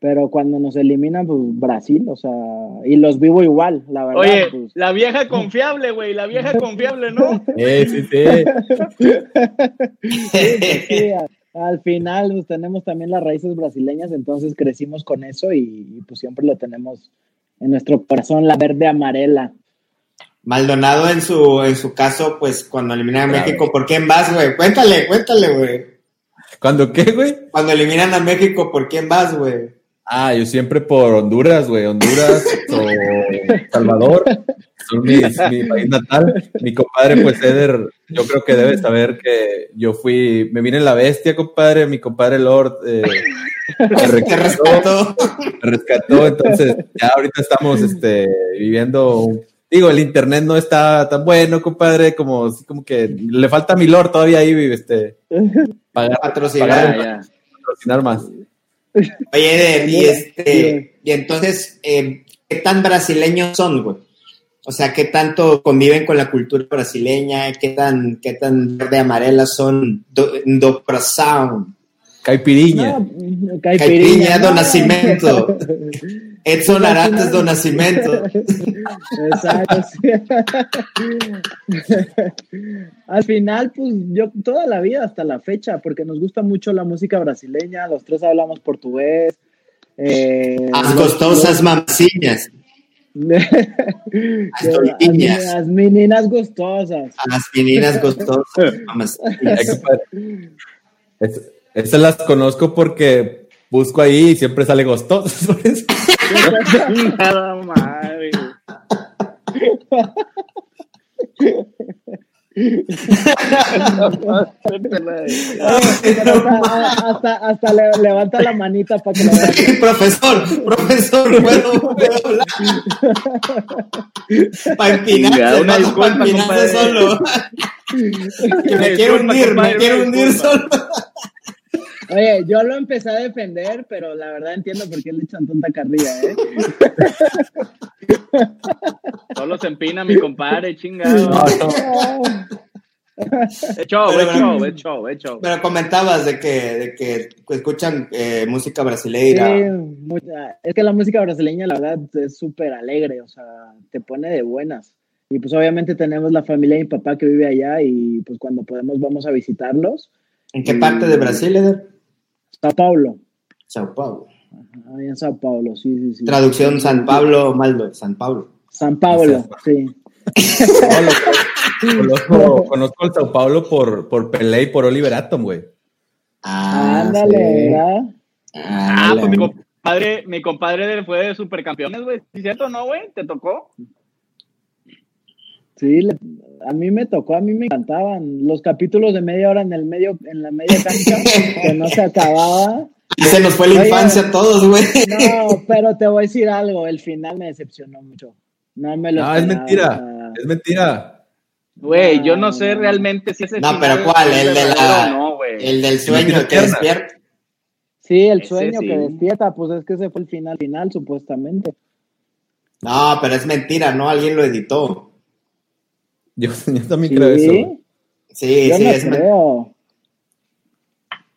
pero cuando nos eliminan, pues Brasil, o sea, y los vivo igual, la verdad. Oye, pues. la vieja confiable, güey, la vieja confiable, ¿no? Eh, sí, sí. Sí, pues sí, al final pues, tenemos también las raíces brasileñas, entonces crecimos con eso y, y, pues siempre lo tenemos en nuestro corazón, la verde amarela. Maldonado en su, en su caso, pues cuando eliminan a México, ¿por quién vas, güey? Cuéntale, cuéntale, güey. ¿Cuándo qué, güey? Cuando eliminan a México, ¿por quién vas, güey? Ah, yo siempre por Honduras, güey. Honduras o Salvador. Son mi país natal. Mi compadre, pues, Eder, yo creo que debe saber que yo fui, me vine la bestia, compadre. Mi compadre Lord eh, me Te rescató, me rescató. Entonces, ya ahorita estamos este, viviendo. un- Digo, el internet no está tan bueno, compadre, como, como que le falta a mi Lord todavía ahí, este, pagar, Patrocinar. pagar- patrocinar más. Oye, y este, y entonces, eh, ¿qué tan brasileños son, güey? O sea, ¿qué tanto conviven con la cultura brasileña? ¿Qué tan, qué tan verde amarela son do, do? Caipiriña. No, Caipirinha do no. Nascimento. Edson Arantes do Nascimento. Exacto. sí. Al final, pues yo toda la vida hasta la fecha, porque nos gusta mucho la música brasileña, los tres hablamos portugués. eh, As los- gostosas mamacinhas. Las Las, las meninas gustosas. A las meninas gustosas. mamás. Ay, compadre. Es- esas las conozco porque busco ahí y siempre sale eso. Nada madre. Hasta, hasta, hasta le, levanta la manita para que lo vean. profesor, profesor, ¿puedo, puedo hablar? Para Chingada, empinarse, una disculpa, solo. Que me quiero hundir, me quiero hundir solo. Oye, yo lo empecé a defender, pero la verdad entiendo por qué le echan tanta carrilla, ¿eh? Solo se empina mi compadre, chingado. No, no. Es show, Pero, es pero- show, es show, es show. Pero comentabas de que, de que escuchan eh, música Sí, brasileira. mucha- es que la música brasileña, la verdad, es súper alegre, o sea, te pone de buenas. Y pues obviamente tenemos la familia de mi papá que vive allá y pues cuando podemos vamos a visitarlos. ¿En qué parte de Brasil, Eder? Sao Paulo, Sao Paulo. ahí en Sao Paulo, sí, sí, sí. Traducción San Pablo, Maldo, San Pablo. San Paulo, sí. Conozco, conozco el Sao Paulo por, por Pelé y por Oliver Atom, güey. Ah, Ándale, sí. ¿verdad? Ah, Ándale. pues mi compadre, mi compadre fue de supercampeones, güey. ¿Es cierto, no, güey? ¿Te tocó? Sí, le- a mí me tocó, a mí me encantaban los capítulos de media hora en el medio, en la media cancha, que no se acababa. Ahí se nos fue la Oye. infancia a todos, güey. No, pero te voy a decir algo, el final me decepcionó mucho. No me lo No, es esperaba, mentira. o sea, Es mentira. Güey, yo no sé realmente si ese No, final pero ¿cuál? es El de la. no, el del sueño que despierta. Sí, el Ese sueño sí. que despierta, pues es que ese fue el final final, supuestamente. No, pero es mentira, ¿no? Alguien lo editó. Yo, yo también Sí, creo eso. Sí, yo sí, no es creo.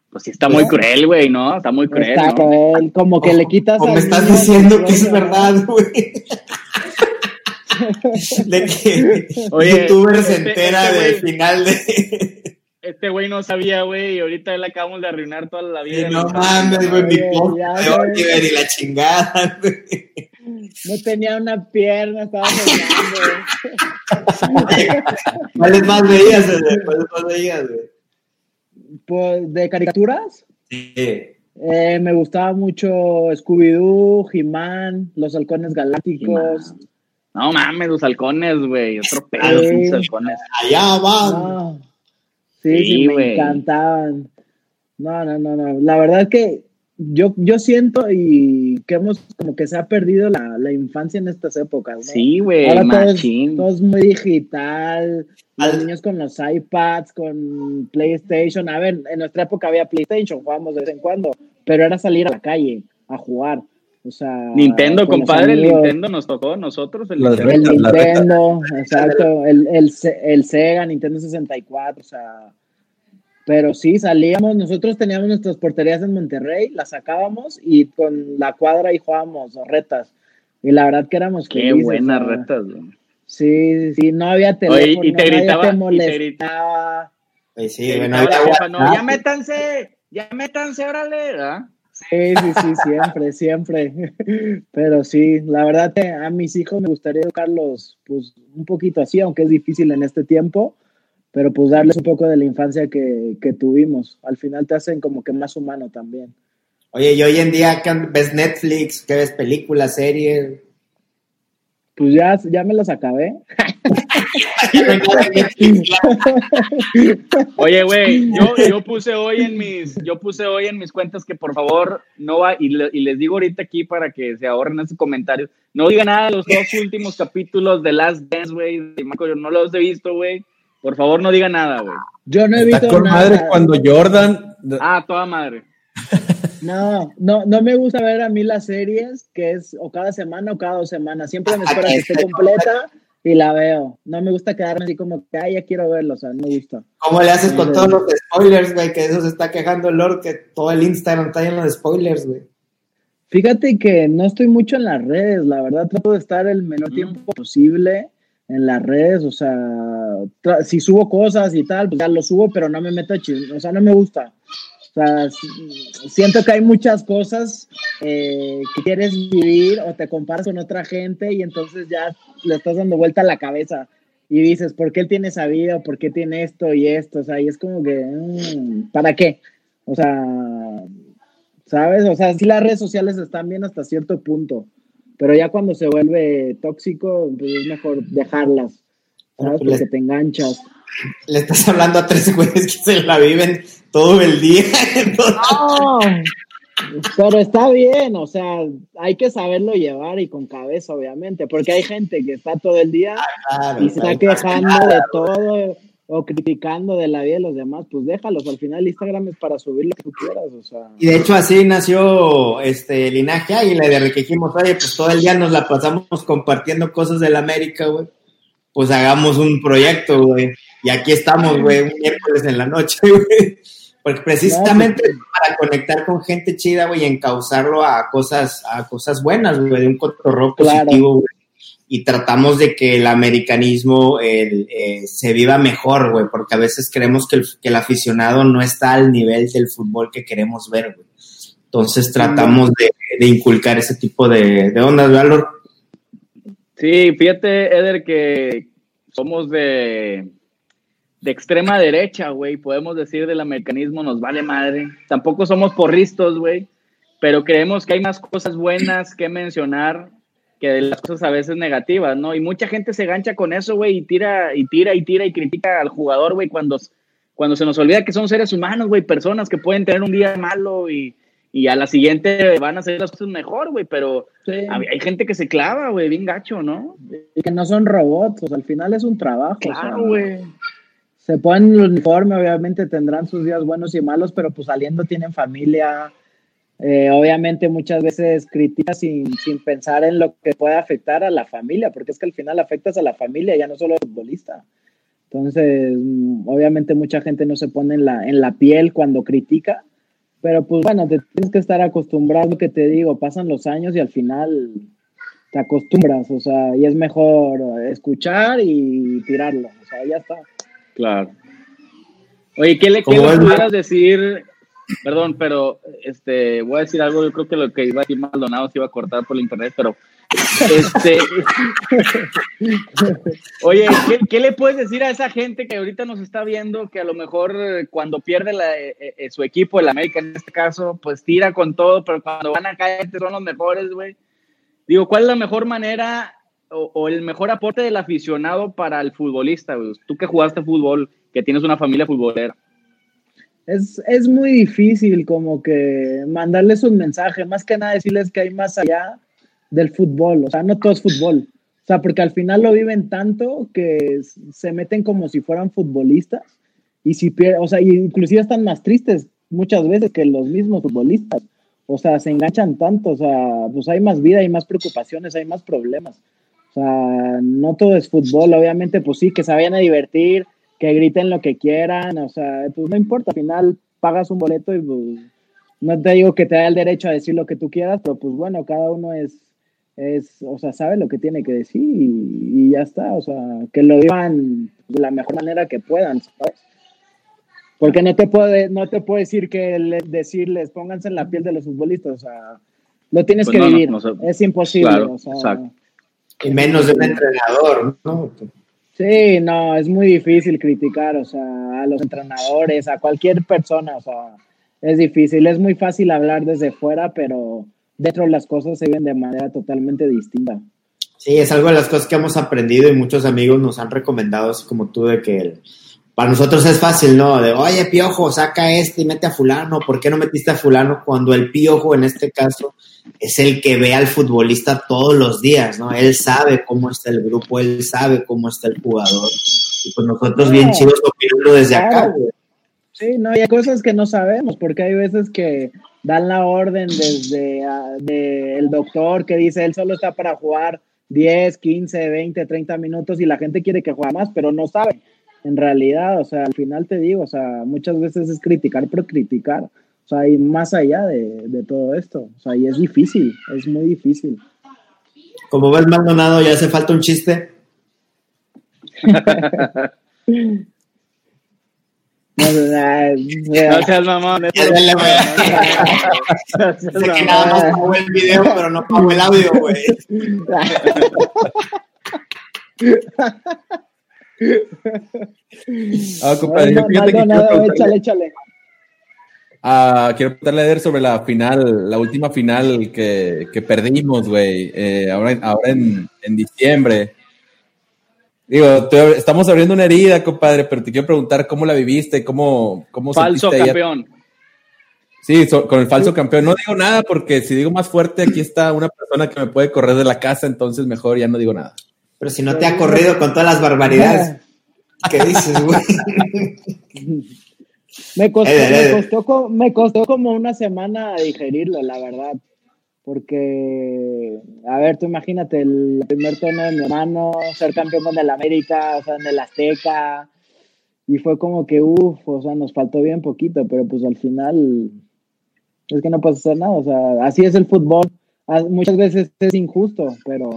Pues sí está muy cruel, güey, ¿no? Está muy cruel, Está ¿no? cruel, como que le quitas O me estás diciendo que es verdad, güey. De que Oye, youtuber se este- entera este del güey- final de. Este güey no sabía, güey, y ahorita le acabamos de arruinar toda la vida. Y no mames, güey, mi ya, de güey. Oliver y la chingada, güey. No tenía una pierna, estaba soñando. ¿Cuáles más veías? ¿Cuáles más veías, güey? pues, ¿De caricaturas? Sí. Eh, me gustaba mucho Scooby-Doo, He-Man, Los Halcones Galácticos. No mames, los halcones, güey. Otro pedo, Sí. pinches halcones. Allá van. No. Sí, Sí, sí, me encantaban. No, no, no, no. La verdad es que yo, yo siento y que hemos como que se ha perdido la, la infancia en estas épocas, ¿no? Sí, güey, Ahora todo es, machín. todo es muy digital, los niños con los iPads, con PlayStation. A ver, en nuestra época había PlayStation, jugábamos de vez en cuando, pero era salir a la calle a jugar. O sea, Nintendo, compadre, el. Nintendo nos tocó a nosotros. El Nintendo. El exacto, el, el, el Sega, Nintendo 64, o sea, pero sí, salíamos, nosotros teníamos nuestras porterías en Monterrey, las sacábamos y con la cuadra y jugábamos retas. Y la verdad que éramos Qué felices, buenas o retas, güey. Sí, sí, no había Oye, teléfono, y te nadie gritaba- te y te molestaba. Pues sí, bueno, gritaba la jefa, no, ya métanse, ya métanse, órale, ¿verdad? Sí, sí, sí, siempre, siempre. Pero sí, la verdad que a mis hijos me gustaría educarlos pues un poquito así, aunque es difícil en este tiempo, pero pues darles un poco de la infancia que, que tuvimos. Al final te hacen como que más humano también. Oye, y hoy en día ¿qué ves Netflix, ¿qué ves películas, series? Pues ya, ya me los acabé. Oye, güey, yo, yo puse hoy en mis, yo puse hoy en mis cuentas que por favor no va, y, le- y les digo ahorita aquí para que se ahorren esos comentarios, no digan nada de los dos últimos capítulos de Last Dance, güey, de Marco, yo no los he visto, güey. Por favor, no digan nada, güey. Yo no he Está visto con nada. madre cuando Jordan. Ah, toda madre. No, no, no me gusta ver a mí las series, que es o cada semana o cada dos semanas. Siempre me espero a que esté completa y la veo. No me gusta quedarme así como que, ay, ya quiero verlo, o sea, no me gusta. ¿Cómo le haces con todos los spoilers, güey? Que eso se está quejando el Lord, que todo el Instagram está lleno de spoilers, güey. Fíjate que no estoy mucho en las redes, la verdad trato de estar el menor tiempo posible en las redes, o sea, si subo cosas y tal, pues ya lo subo, pero no me meto a chisme, o sea, no me gusta. O sea, siento que hay muchas cosas eh, que quieres vivir o te comparas con otra gente y entonces ya le estás dando vuelta a la cabeza y dices, ¿por qué él tiene esa vida? ¿Por qué tiene esto y esto? O sea, y es como que, mm, ¿para qué? O sea, ¿sabes? O sea, sí las redes sociales están bien hasta cierto punto, pero ya cuando se vuelve tóxico, pues es mejor dejarlas, ¿sabes? Porque te enganchas. Le estás hablando a tres güeyes que se la viven todo el día. No, pero está bien, o sea, hay que saberlo llevar y con cabeza, obviamente, porque hay gente que está todo el día Claro, y se está quejando de todo o criticando de la vida de los demás, pues déjalos, al final Instagram es para subir lo que tú quieras, o sea. Y de hecho así nació este linaje águila, de que dijimos, oye, pues todo el día nos la pasamos compartiendo cosas de la América, güey. Pues hagamos un proyecto, güey. Y aquí estamos, güey, un miércoles en la noche, güey. Porque precisamente para conectar con gente chida, güey, y encauzarlo a cosas, a cosas buenas, güey, de un cotorreo Claro. positivo, güey. Y tratamos de que el americanismo el, eh, se viva mejor, güey, porque a veces creemos que el, que el aficionado no está al nivel del fútbol que queremos ver, güey. Entonces tratamos de, de inculcar ese tipo de, de ondas, ¿verdad, Lord? Sí, fíjate, Eder, que somos de, de extrema derecha, güey. Podemos decir del americanismo, nos vale madre. Tampoco somos porristos, güey. Pero creemos que hay más cosas buenas que mencionar que de las cosas a veces negativas, ¿no? Y mucha gente se gancha con eso, güey, y tira, y tira, y tira, y critica al jugador, güey, cuando, cuando se nos olvida que son seres humanos, güey, personas que pueden tener un día malo y, y a la siguiente van a hacer las cosas mejor, güey, pero Sí. hay gente que se clava, güey, bien gacho, ¿no? Y que no son robots, o sea, al final es un trabajo. o sea, Claro, güey. se ponen el uniforme, obviamente tendrán sus días buenos y malos, pero pues saliendo tienen familia. Eh, obviamente muchas veces critican sin, sin pensar en lo que puede afectar a la familia, porque es que al final afectas a la familia, ya no solo al futbolista. Entonces, mm, obviamente mucha gente no se pone en la, en la piel cuando critica, pero pues bueno, te tienes que estar acostumbrado, que te digo, pasan los años y al final te acostumbras, o sea, y es mejor escuchar y tirarlo, o sea, ya está. Claro. Oye, ¿qué le, qué le pudieras decir? Perdón, pero este, voy a decir algo. Yo creo que lo que iba a decir Maldonado se iba a cortar por el internet, pero este, oye, ¿qué, le puedes decir a esa gente que ahorita nos está viendo que a lo mejor eh, cuando pierde eh, eh, su equipo, el América en este caso, pues tira con todo, pero cuando van a caer son los mejores, güey? Digo, ¿cuál es la mejor manera o, el mejor aporte del aficionado para el futbolista? Tú que jugaste fútbol, que tienes una familia futbolera. Es, es muy difícil como que mandarles un mensaje, más que nada decirles que hay más allá del fútbol, o sea, no todo es fútbol, o sea, porque al final lo viven tanto que se meten como si fueran futbolistas y si pierden, o sea, inclusive están más tristes muchas veces que los mismos futbolistas, o sea, se enganchan tanto, o sea, pues hay más vida, hay más preocupaciones, hay más problemas, o sea, no todo es fútbol, obviamente, pues sí, que se vayan a divertir, que griten lo que quieran, o sea, pues no importa, al final pagas un boleto y pues no te digo que te da el derecho a decir lo que tú quieras, pero pues bueno, cada uno es, es o sea, sabe lo que tiene que decir y, y ya está, o sea, que lo vivan de la mejor manera que puedan, ¿sabes? Porque no te puede, no te puedo decir que le- decirles pónganse en la piel de los futbolistas, o sea, lo tienes Pues que no, no, vivir, no es imposible, Claro, o sea, exacto. Y menos de un entrenador, ¿no? Sí, no, es muy difícil criticar, o sea, a los entrenadores, a cualquier persona, o sea, es difícil, es muy fácil hablar desde fuera, pero dentro las cosas se ven de manera totalmente distinta. Sí, es algo de las cosas que hemos aprendido y muchos amigos nos han recomendado, así como tú, de que el- para nosotros es fácil, ¿no? De, oye, Piojo, saca este y mete a fulano, ¿por qué no metiste a fulano? Cuando el Piojo, en este caso, es el que ve al futbolista todos los días, ¿no? Él sabe cómo está el grupo, él sabe cómo está el jugador. Y pues nosotros bien No. chidos opinando desde acá, güey. Sí, no, y hay cosas que no sabemos, porque hay veces que dan la orden desde ah, de el doctor que dice él solo está para jugar 10, 15, 20, 30 minutos y la gente quiere que juegue más, pero no sabe. En realidad, o sea, al final te digo, o sea, muchas veces es criticar por criticar. O sea, hay más allá de, de todo esto. O sea, y es difícil, es muy difícil. Como ves, Maldonado, ya hace falta un chiste. No, no, No seas mamón. Sé que nada más pagó el video, pero no pagó el audio, güey. Ah, compadre, yo No, fíjate que quiero preguntarle- échale, échale. Ah, quiero preguntarle a Eder sobre la final, la última final que, que perdimos, güey, eh, ahora, en- ahora en, en diciembre. Digo, te- estamos abriendo una herida, compadre, pero te quiero preguntar cómo la viviste, cómo, cómo Falso sentiste ella- campeón. Sí, so- con el falso campeón. No digo nada porque si digo más fuerte, aquí está una persona que me puede correr de la casa, entonces mejor ya no digo nada. Pero si no te ha corrido con todas las barbaridades que dices, güey. Me costó, Eder, me, costó co- me costó como una semana digerirlo, la verdad. Porque, a ver, tú imagínate el primer torneo de mi hermano, ser campeón con el América, o sea, en el Azteca. Y fue como que, uff, o sea, nos faltó bien poquito, pero pues al final es que no puedes hacer nada. O sea, así es el fútbol. Ah, Muchas veces es injusto, pero,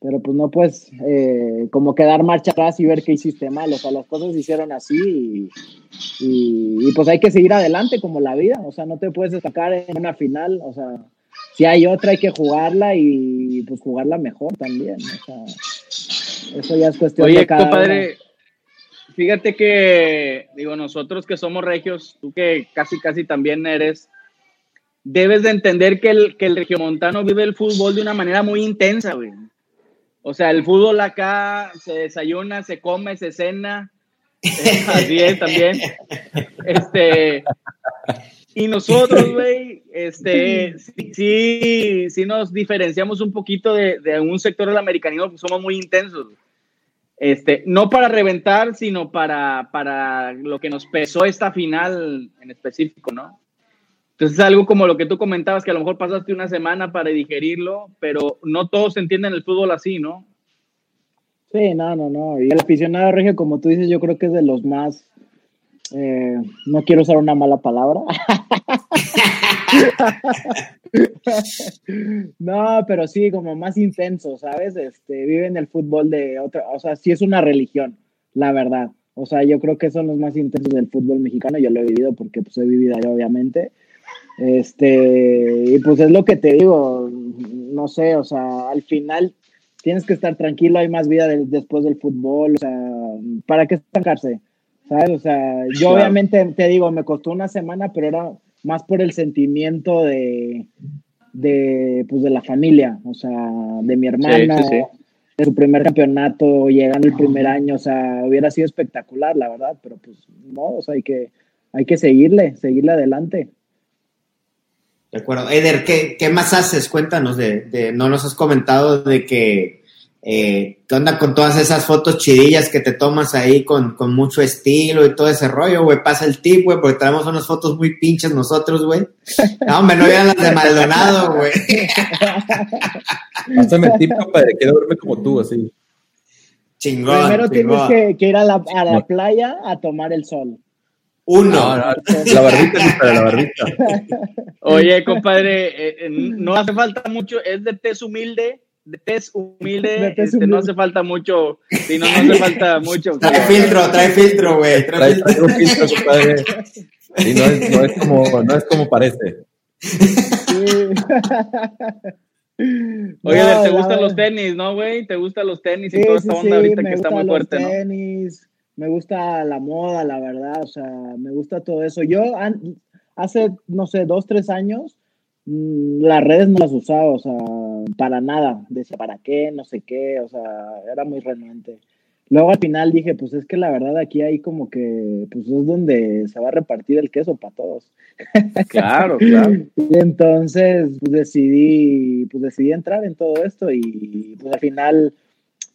pero pues no puedes eh, como que dar marcha atrás y ver qué hiciste mal. O sea, las cosas se hicieron así y, y, y, pues hay que seguir adelante como la vida, o sea, no te puedes destacar en una final, o sea, si hay otra hay que jugarla y pues jugarla mejor también, o sea, eso ya es cuestión Oye, de cada compadre, fíjate que, digo, nosotros que somos regios, tú que casi, casi también eres, debes de entender que el, que el regiomontano vive el fútbol de una manera muy intensa, güey. O sea, el fútbol acá se desayuna, se come, se cena. Eh, Así es también. Este. Y nosotros, güey, este, sí, sí, nos diferenciamos un poquito de, de un sector del americanismo, pues somos muy intensos. Este, no para reventar, sino para, para lo que nos pesó esta final en específico, ¿no? Entonces es algo como lo que tú comentabas, que a lo mejor pasaste una semana para digerirlo, pero no todos entienden el fútbol así, ¿no? Sí, no, no, no. Y el aficionado regio, como tú dices, yo creo que es de los más. eh, no quiero usar una mala palabra. no, pero sí, como más intenso, ¿sabes? Este, viven el fútbol de otra. O sea, sí es una religión, la verdad. O sea, yo creo que son los más intensos del fútbol mexicano. Yo lo he vivido porque pues he vivido allá, obviamente. Este, y pues es lo que te digo, no sé, o sea, al final tienes que estar tranquilo, hay más vida después del fútbol, o sea, ¿para qué estancarse? ¿Sabes? O sea, yo Claro. obviamente te digo, me costó una semana, pero era más por el sentimiento de, de, pues de la familia, o sea, de mi sí, sí. de su primer campeonato, llegando el primer año, o sea, hubiera sido espectacular, la verdad, pero pues no, o sea, hay que, hay que seguirle, seguirle adelante. De acuerdo. Eder, ¿qué, qué más haces? Cuéntanos de, de- no nos has comentado de que, eh, ¿qué onda con todas esas fotos chidillas que te tomas ahí con, con mucho estilo y todo ese rollo, güey? Pasa el tip, güey, porque traemos unas fotos muy pinches nosotros, güey. No, hombre, no vean las de Maldonado, güey. Pásame el tip, compadre, quiero verme como tú, así. Chingón, Primero tienes chingón. que, que ir a la, a la playa a tomar el sol. Uno. No, no, la barbita, compadre, la barbita. Oye, compadre, eh, eh, no hace falta mucho, es de tez humilde, de tez humilde, De tez este, humilde. no hace falta mucho, si no, no hace falta mucho. Trae filtro, trae filtro, güey. Trae Trae, filtro. trae un filtro, compadre. Y no es, no es como, no es como parece. Sí. Oye, No, ¿te gustan los tenis, no, güey? ¿Te gustan los tenis y Sí, toda esta sí, onda ahorita que está muy los fuerte, no? Me gusta la moda, la verdad, o sea, me gusta todo eso. Yo an- hace, no sé, dos, tres años, mm, las redes no las usaba, o sea, para nada. Decía, ¿para qué? No sé qué, o sea, era muy renuente. Luego al final dije, pues es que la verdad aquí hay como que, pues es donde se va a repartir el queso para todos. Claro, claro. Y entonces pues, decidí, pues decidí entrar en todo esto y pues al final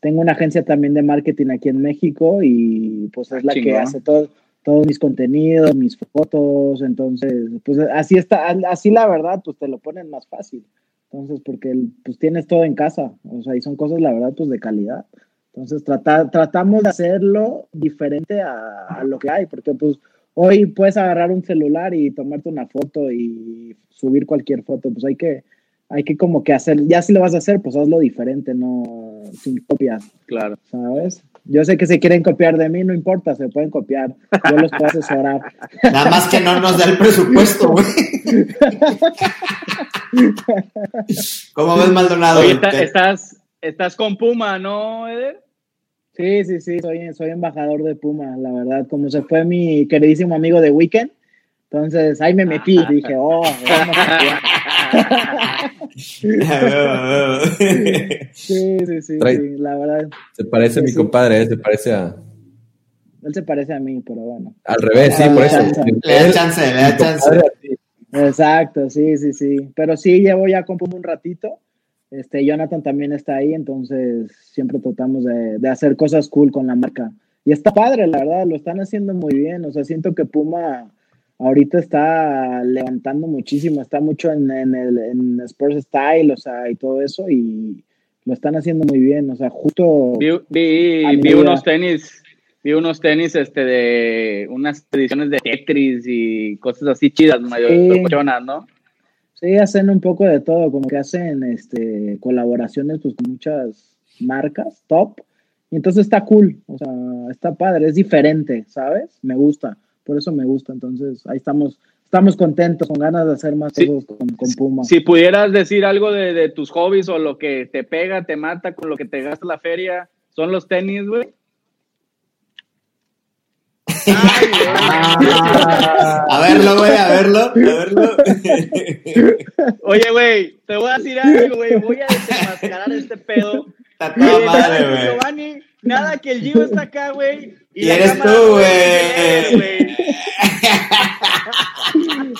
tengo una agencia también de marketing aquí en México y pues es la que Chingón. hace todo, todos mis contenidos, mis fotos, entonces pues así está, así la verdad pues te lo ponen más fácil. Entonces porque pues tienes todo en casa, o sea, y son cosas la verdad pues de calidad. Entonces trata- tratamos de hacerlo diferente a, a lo que hay, porque pues hoy puedes agarrar un celular y tomarte una foto y subir cualquier foto, pues hay que, hay que como que hacer, ya si lo vas a hacer, pues hazlo diferente, no sin copias, Claro. ¿sabes? Yo sé que se quieren copiar de mí, no importa, se pueden copiar. Yo los puedo asesorar. Nada más que no nos da el presupuesto, güey. ¿Cómo ves, Maldonado? Oye, está- estás, estás con Puma, ¿no, Eder? Sí, sí, sí, soy, soy embajador de Puma, la verdad. Como se fue mi queridísimo amigo de Weekend, entonces ahí me metí. Dije, oh, vamos a. Sí, sí, sí, Trae- sí, la verdad. Se parece a mi Sí. compadre, ¿eh? se parece a. Él se parece a mí, pero bueno. Al revés, sí, Ah, por eso. Le da chance, le da chance. Exacto, sí, sí, sí. Pero sí, llevo ya con Puma un ratito. Este, Jonathan también está ahí, entonces siempre tratamos de, de hacer cosas cool con la marca. Y está padre, la verdad, lo están haciendo muy bien. O sea, siento que Puma ahorita está levantando muchísimo, está mucho en, en el en Sports Style, o sea, y todo eso, y lo están haciendo muy bien. O sea, justo. Vi, vi, unos tenis, vi unos tenis este de unas ediciones de Tetris y cosas así chidas, Sí. ¿no? Sí, hacen un poco de todo, como que hacen este, colaboraciones pues, con muchas marcas top. Y entonces está cool, o sea, está padre, es diferente, ¿sabes? Me gusta, por eso me gusta. Entonces ahí estamos, estamos contentos, con ganas de hacer más Sí. cosas con, con Puma. Si pudieras decir algo de, de tus hobbies o lo que te pega, te mata, con lo que te gasta la feria, son los tenis, güey. A verlo, güey, a verlo, a verlo. Oye, güey, te voy a decir algo, güey. Voy a desenmascarar este pedo. Está toda madre, güey. Giovanni, nada que el Gio está acá, güey. Y eres cámara tú, no güey.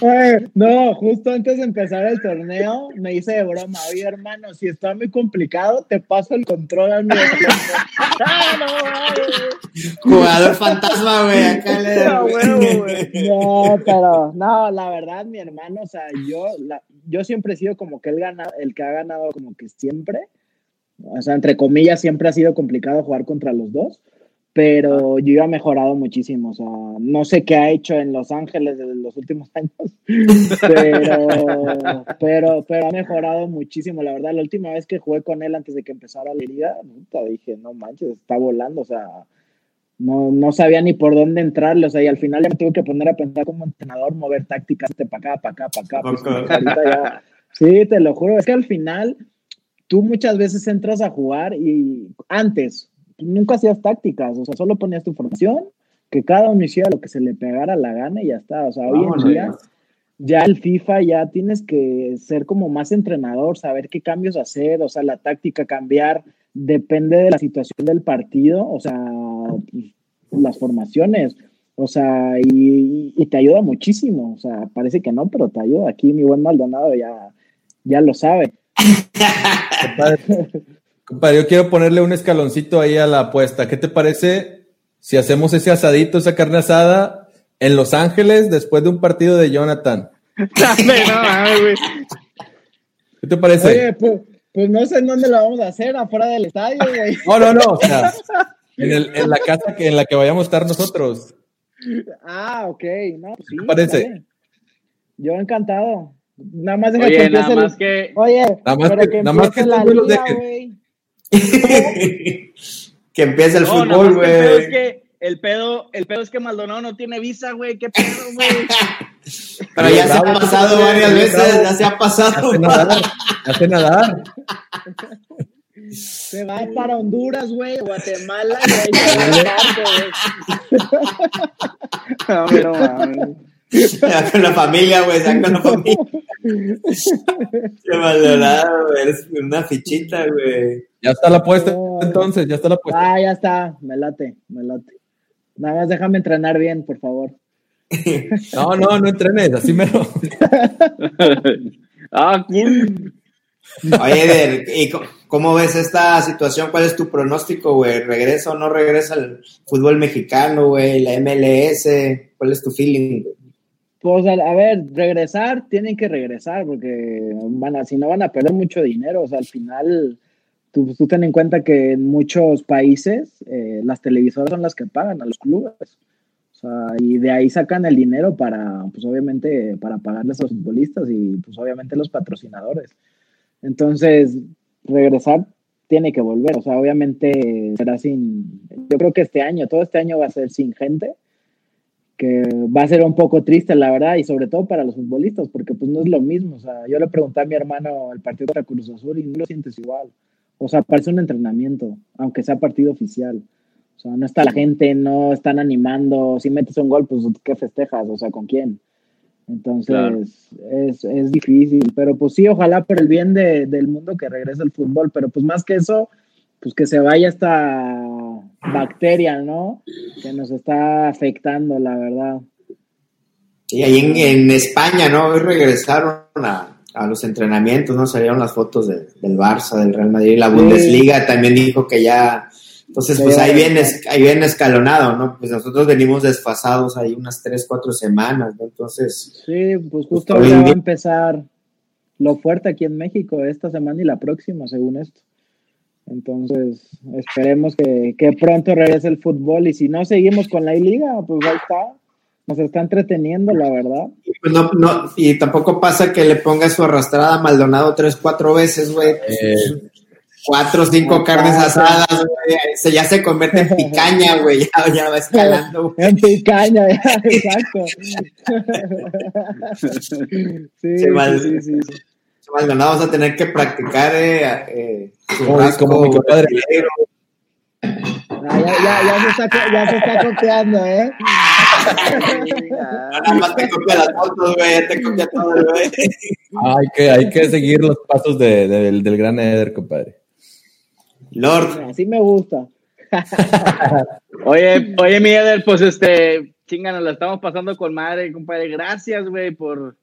Eh, no, justo antes de empezar el torneo me hice de broma, oye hermano, si está muy complicado, te paso el control al mío. Ah. Jugador fantasma, güey. Acá le güey. No, pero no, la verdad, mi hermano, o sea, yo, la- yo siempre he sido como que el, gana, el que ha ganado como que siempre. O sea, entre comillas, siempre ha sido complicado jugar contra los dos, pero yo he mejorado muchísimo. O sea, no sé qué ha hecho en Los Ángeles en los últimos años, pero, pero, pero ha mejorado muchísimo. La verdad, la última vez que jugué con él antes de que empezara la liga, puta, dije, no manches, está volando, o sea, no, no sabía ni por dónde entrarle, o sea, y al final ya me tuve que poner a pensar como entrenador, mover tácticas de para acá, para acá, para acá. pues, ya- sí, te lo juro, es que al final tú muchas veces entras a jugar y antes nunca hacías tácticas, o sea, solo ponías tu formación, que cada uno hiciera lo que se le pegara la gana y ya está, o sea, hoy en día ya el FIFA ya tienes que ser como más entrenador, saber qué cambios hacer, o sea, la táctica cambiar, depende de la situación del partido, o sea, las formaciones, o sea, y, y te ayuda muchísimo, o sea, parece que no, pero te ayuda. Aquí mi buen Maldonado ya, ya lo sabe. Compadre, yo quiero ponerle un escaloncito ahí a la apuesta. ¿Qué te parece si hacemos ese asadito, esa carne asada en Los Ángeles después de un partido de Jonathan? Dame, no güey. ¿Qué te parece? Oye, pues, pues no sé en dónde lo vamos a hacer, afuera del estadio, güey. No, no, no. O sea, en, el- en la casa que, en la que vayamos a estar nosotros. Ah, ok, no, pues sí. ¿Qué te parece? Yo encantado. Nada más deja que Oye, empiece nada el- más que. Oye, Nada más que- que, nada más que la liga, dejen. que empiece el No, fútbol, es güey. que el pedo, el pedo es que Maldonado no tiene visa, güey. ¿Qué pedo, güey? Pero ya se ha pasado bravo, varias bravo. veces, ya se ha pasado. Hace nadar. Hace nadar. Se va para Honduras, güey, Guatemala, y ahí se va. No, no con la familia, güey, ya con la familia. Qué güey, eres una fichita, güey. Ya está la apuesta entonces, ya está la apuesta. Ah, ya está, me late, me late. Nada más déjame entrenar bien, por favor. No, no, no entrenes, así mero. Ah, cool. Oye, Eder, ¿y cómo ves esta situación? ¿Cuál es tu pronóstico, güey? ¿Regresa o no regresa al fútbol mexicano, güey? ¿La MLS? ¿Cuál es tu feeling? güey? Pues a, ver, regresar, tienen que regresar, porque van a, si no van a perder mucho dinero, o sea, al final, tú, tú ten en cuenta que en muchos países eh, las televisoras son las que pagan a los clubes. O sea, y de ahí sacan el dinero para, pues obviamente, para pagarles a los futbolistas y pues obviamente los patrocinadores. Entonces, regresar tiene que volver. O sea, obviamente será sin. Yo creo que este año, todo este año va a ser sin gente, que va a ser un poco triste, la verdad, y sobre todo para los futbolistas, porque pues no es lo mismo. O sea, yo le pregunté a mi hermano el partido contra Cruz Azul y no lo sientes igual. O sea, parece un entrenamiento, aunque sea partido oficial. O sea, no está la gente, no están animando. Si metes un gol, pues ¿qué festejas? O sea, ¿con quién? Entonces, es, es, difícil. Pero pues sí, ojalá por el bien de, del mundo que regrese el fútbol. Pero pues más que eso, pues que se vaya esta bacteria, ¿no? Que nos está afectando, la verdad. Sí, ahí en, en España, ¿no? Hoy regresaron a, a los entrenamientos, ¿no? Salieron las fotos de, del Barça, del Real Madrid, la Bundesliga también dijo que ya entonces, pues ahí viene, ahí viene escalonado, ¿no? Pues nosotros venimos desfasados ahí unas tres, cuatro semanas, ¿no? Entonces. Sí, pues justo ahora va a empezar lo fuerte aquí en México esta semana y la próxima, según esto. Entonces, esperemos que, que pronto regrese el fútbol y si no seguimos con la liga, pues ahí está. Nos está entreteniendo, la verdad. Pues no, no, y tampoco pasa que le ponga su arrastrada a Maldonado tres, cuatro veces, güey. Eh, cuatro o cinco carnes asadas, güey. Se, ya se convierte en picaña, güey. Ya, ya, va escalando. Güey. En picaña, ya, exacto. sí, sí, sí, sí. Maldonado vamos a tener que practicar eh, eh, como mi compadre. Ah, ya, ya, ya, se está, ya se está copiando, ¿eh? Nada más te copia las fotos, güey, te copia todo, güey. Hay que, hay que seguir los pasos de, de, del, del gran Eder, compadre. Lord. Así me gusta. oye, oye, mi Eder, pues este, chinga, nos la estamos pasando con madre, compadre. Gracias, güey, por,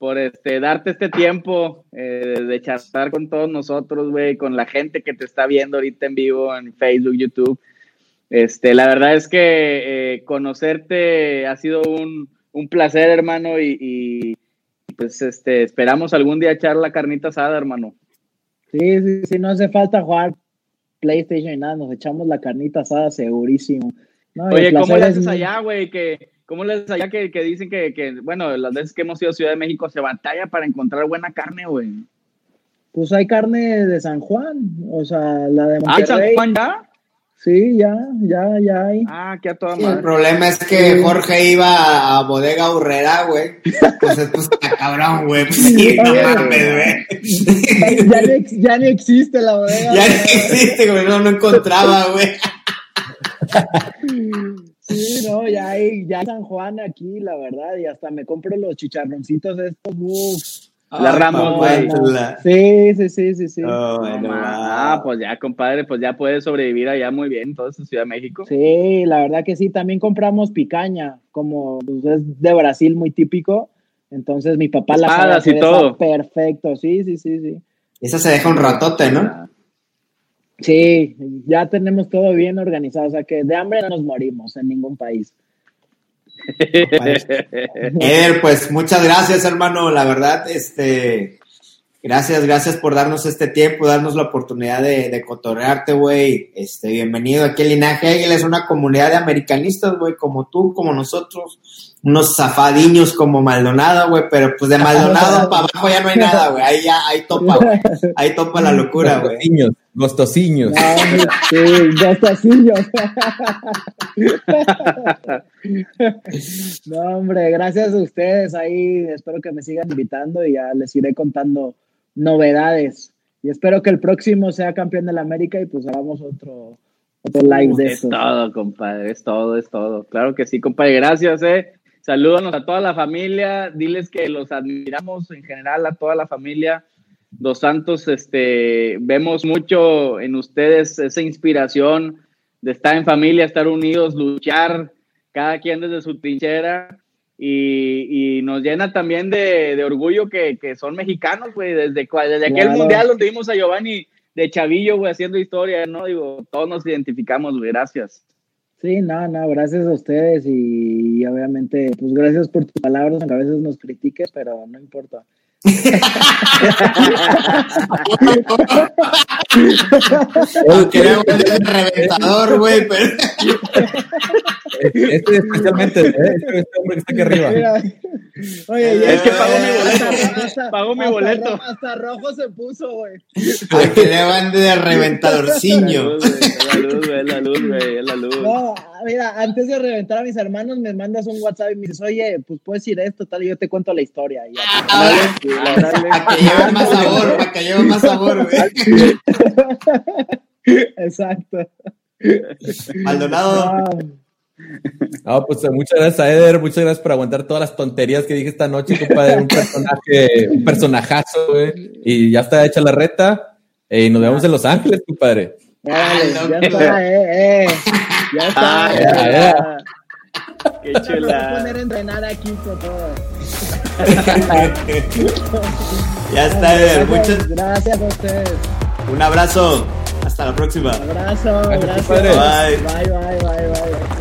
por este, darte este tiempo eh, de charlar con todos nosotros, güey, con la gente que te está viendo ahorita en vivo en Facebook, YouTube. Este, la verdad es que eh, conocerte ha sido un, un placer, hermano, y, y, pues este, esperamos algún día echar la carnita asada, hermano. Sí, sí, sí, no hace falta jugar PlayStation y nada, nos echamos la carnita asada segurísimo. No, Oye, ¿cómo le haces allá, güey? Que, ¿Cómo le haces allá que, que dicen que, que, bueno, las veces que hemos ido a Ciudad de México se batalla para encontrar buena carne, güey? Pues hay carne de San Juan, o sea, la de Monterrey. ¿Ah, San Juan ya? Sí, ya, ya, ya hay. Ah, que a toda sí, El problema es que sí. Jorge iba a Bodega Urrera, güey. Pues pues está cabrón, güey. Pues, sí, no mames, güey. Ya, no, ya no existe la bodega. Ya no existe, güey. No, no encontraba, güey. Sí, no, ya hay, ya San Juan aquí, la verdad, y hasta me compro los chicharroncitos estos, uff. La Ramos, güey. Sí, sí, sí, sí, sí. Oh, ah, pues ya, compadre, pues ya puedes sobrevivir allá muy bien, todo en Ciudad de México. Sí, la verdad que sí. También compramos picaña, como pues, es de Brasil muy típico. Entonces mi papá la sabe y todo. perfecto, sí, sí, sí, sí. Esa se deja un ratote, ¿no? Sí, ya tenemos todo bien organizado, o sea que de hambre no nos morimos en ningún país. Eder, pues muchas gracias, hermano. La verdad, este, gracias, gracias por darnos este tiempo, darnos la oportunidad de, de cotorrearte, güey. Este, bienvenido aquí al Linaje Águila, es una comunidad de americanistas, güey, como tú, como nosotros. Unos zafadiños como Maldonado, güey, pero pues de Maldonado para abajo ya no hay nada, güey. Ahí ya, ahí topa, güey. Ahí topa la locura, güey. Gostosiños. No, sí, gostosiños. no, hombre, gracias a ustedes. Ahí espero que me sigan invitando y ya les iré contando novedades. Y espero que el próximo sea campeón de la América y pues hagamos otro, otro live de Es esto. todo, compadre, es todo, es todo. Claro que sí, compadre. Gracias, eh. Salúdanos a toda la familia. Diles que los admiramos en general a toda la familia. Dos Santos, este, vemos mucho en ustedes esa inspiración de estar en familia, estar unidos, luchar, cada quien desde su trinchera. Y, y nos llena también de, de orgullo que, que, son mexicanos, güey. Desde, desde aquel Claro. mundial donde vimos a Giovanni de Chavillo, güey, haciendo historia, ¿no? Digo, todos nos identificamos, güey. Gracias. Sí, no, no, gracias a ustedes y, y obviamente, pues gracias por tus palabras, aunque a veces nos critiques, pero no importa. Queremos el reventador, güey, pero. Este especialmente, ¿eh? este, este hombre que está aquí arriba. Oye, Es que pagó mi boleto. hasta- Pagó mi hasta boleto. Hasta rojo se puso, güey. Al que le van de reventadorciño. Es la luz, güey, es la luz, güey, es la luz. No, mira, antes de reventar a mis hermanos, me mandas un WhatsApp y me dices, oye, pues puedes ir esto, tal, y yo te cuento la historia. Y ya. Árale. Para que lleve más sabor, para que lleve más sabor, güey. Exacto. Maldonado, Ah, No, pues eh, muchas gracias a Eder, muchas gracias por aguantar todas las tonterías que dije esta noche, compadre. Un personaje, un personajazo, güey. Y ya está hecha la reta. eh, y nos vemos en Los Ángeles, compadre. Ah, ya está, eh, eh. Ya está. Ah, eh. ya, ya. Qué Me voy a chula. poner a entrenar aquí con todo. ya está, Eder. Muchas, Gracias a ustedes. un abrazo. Hasta la próxima. Abrazo, Gracias. Bye. Bye, bye, bye, bye.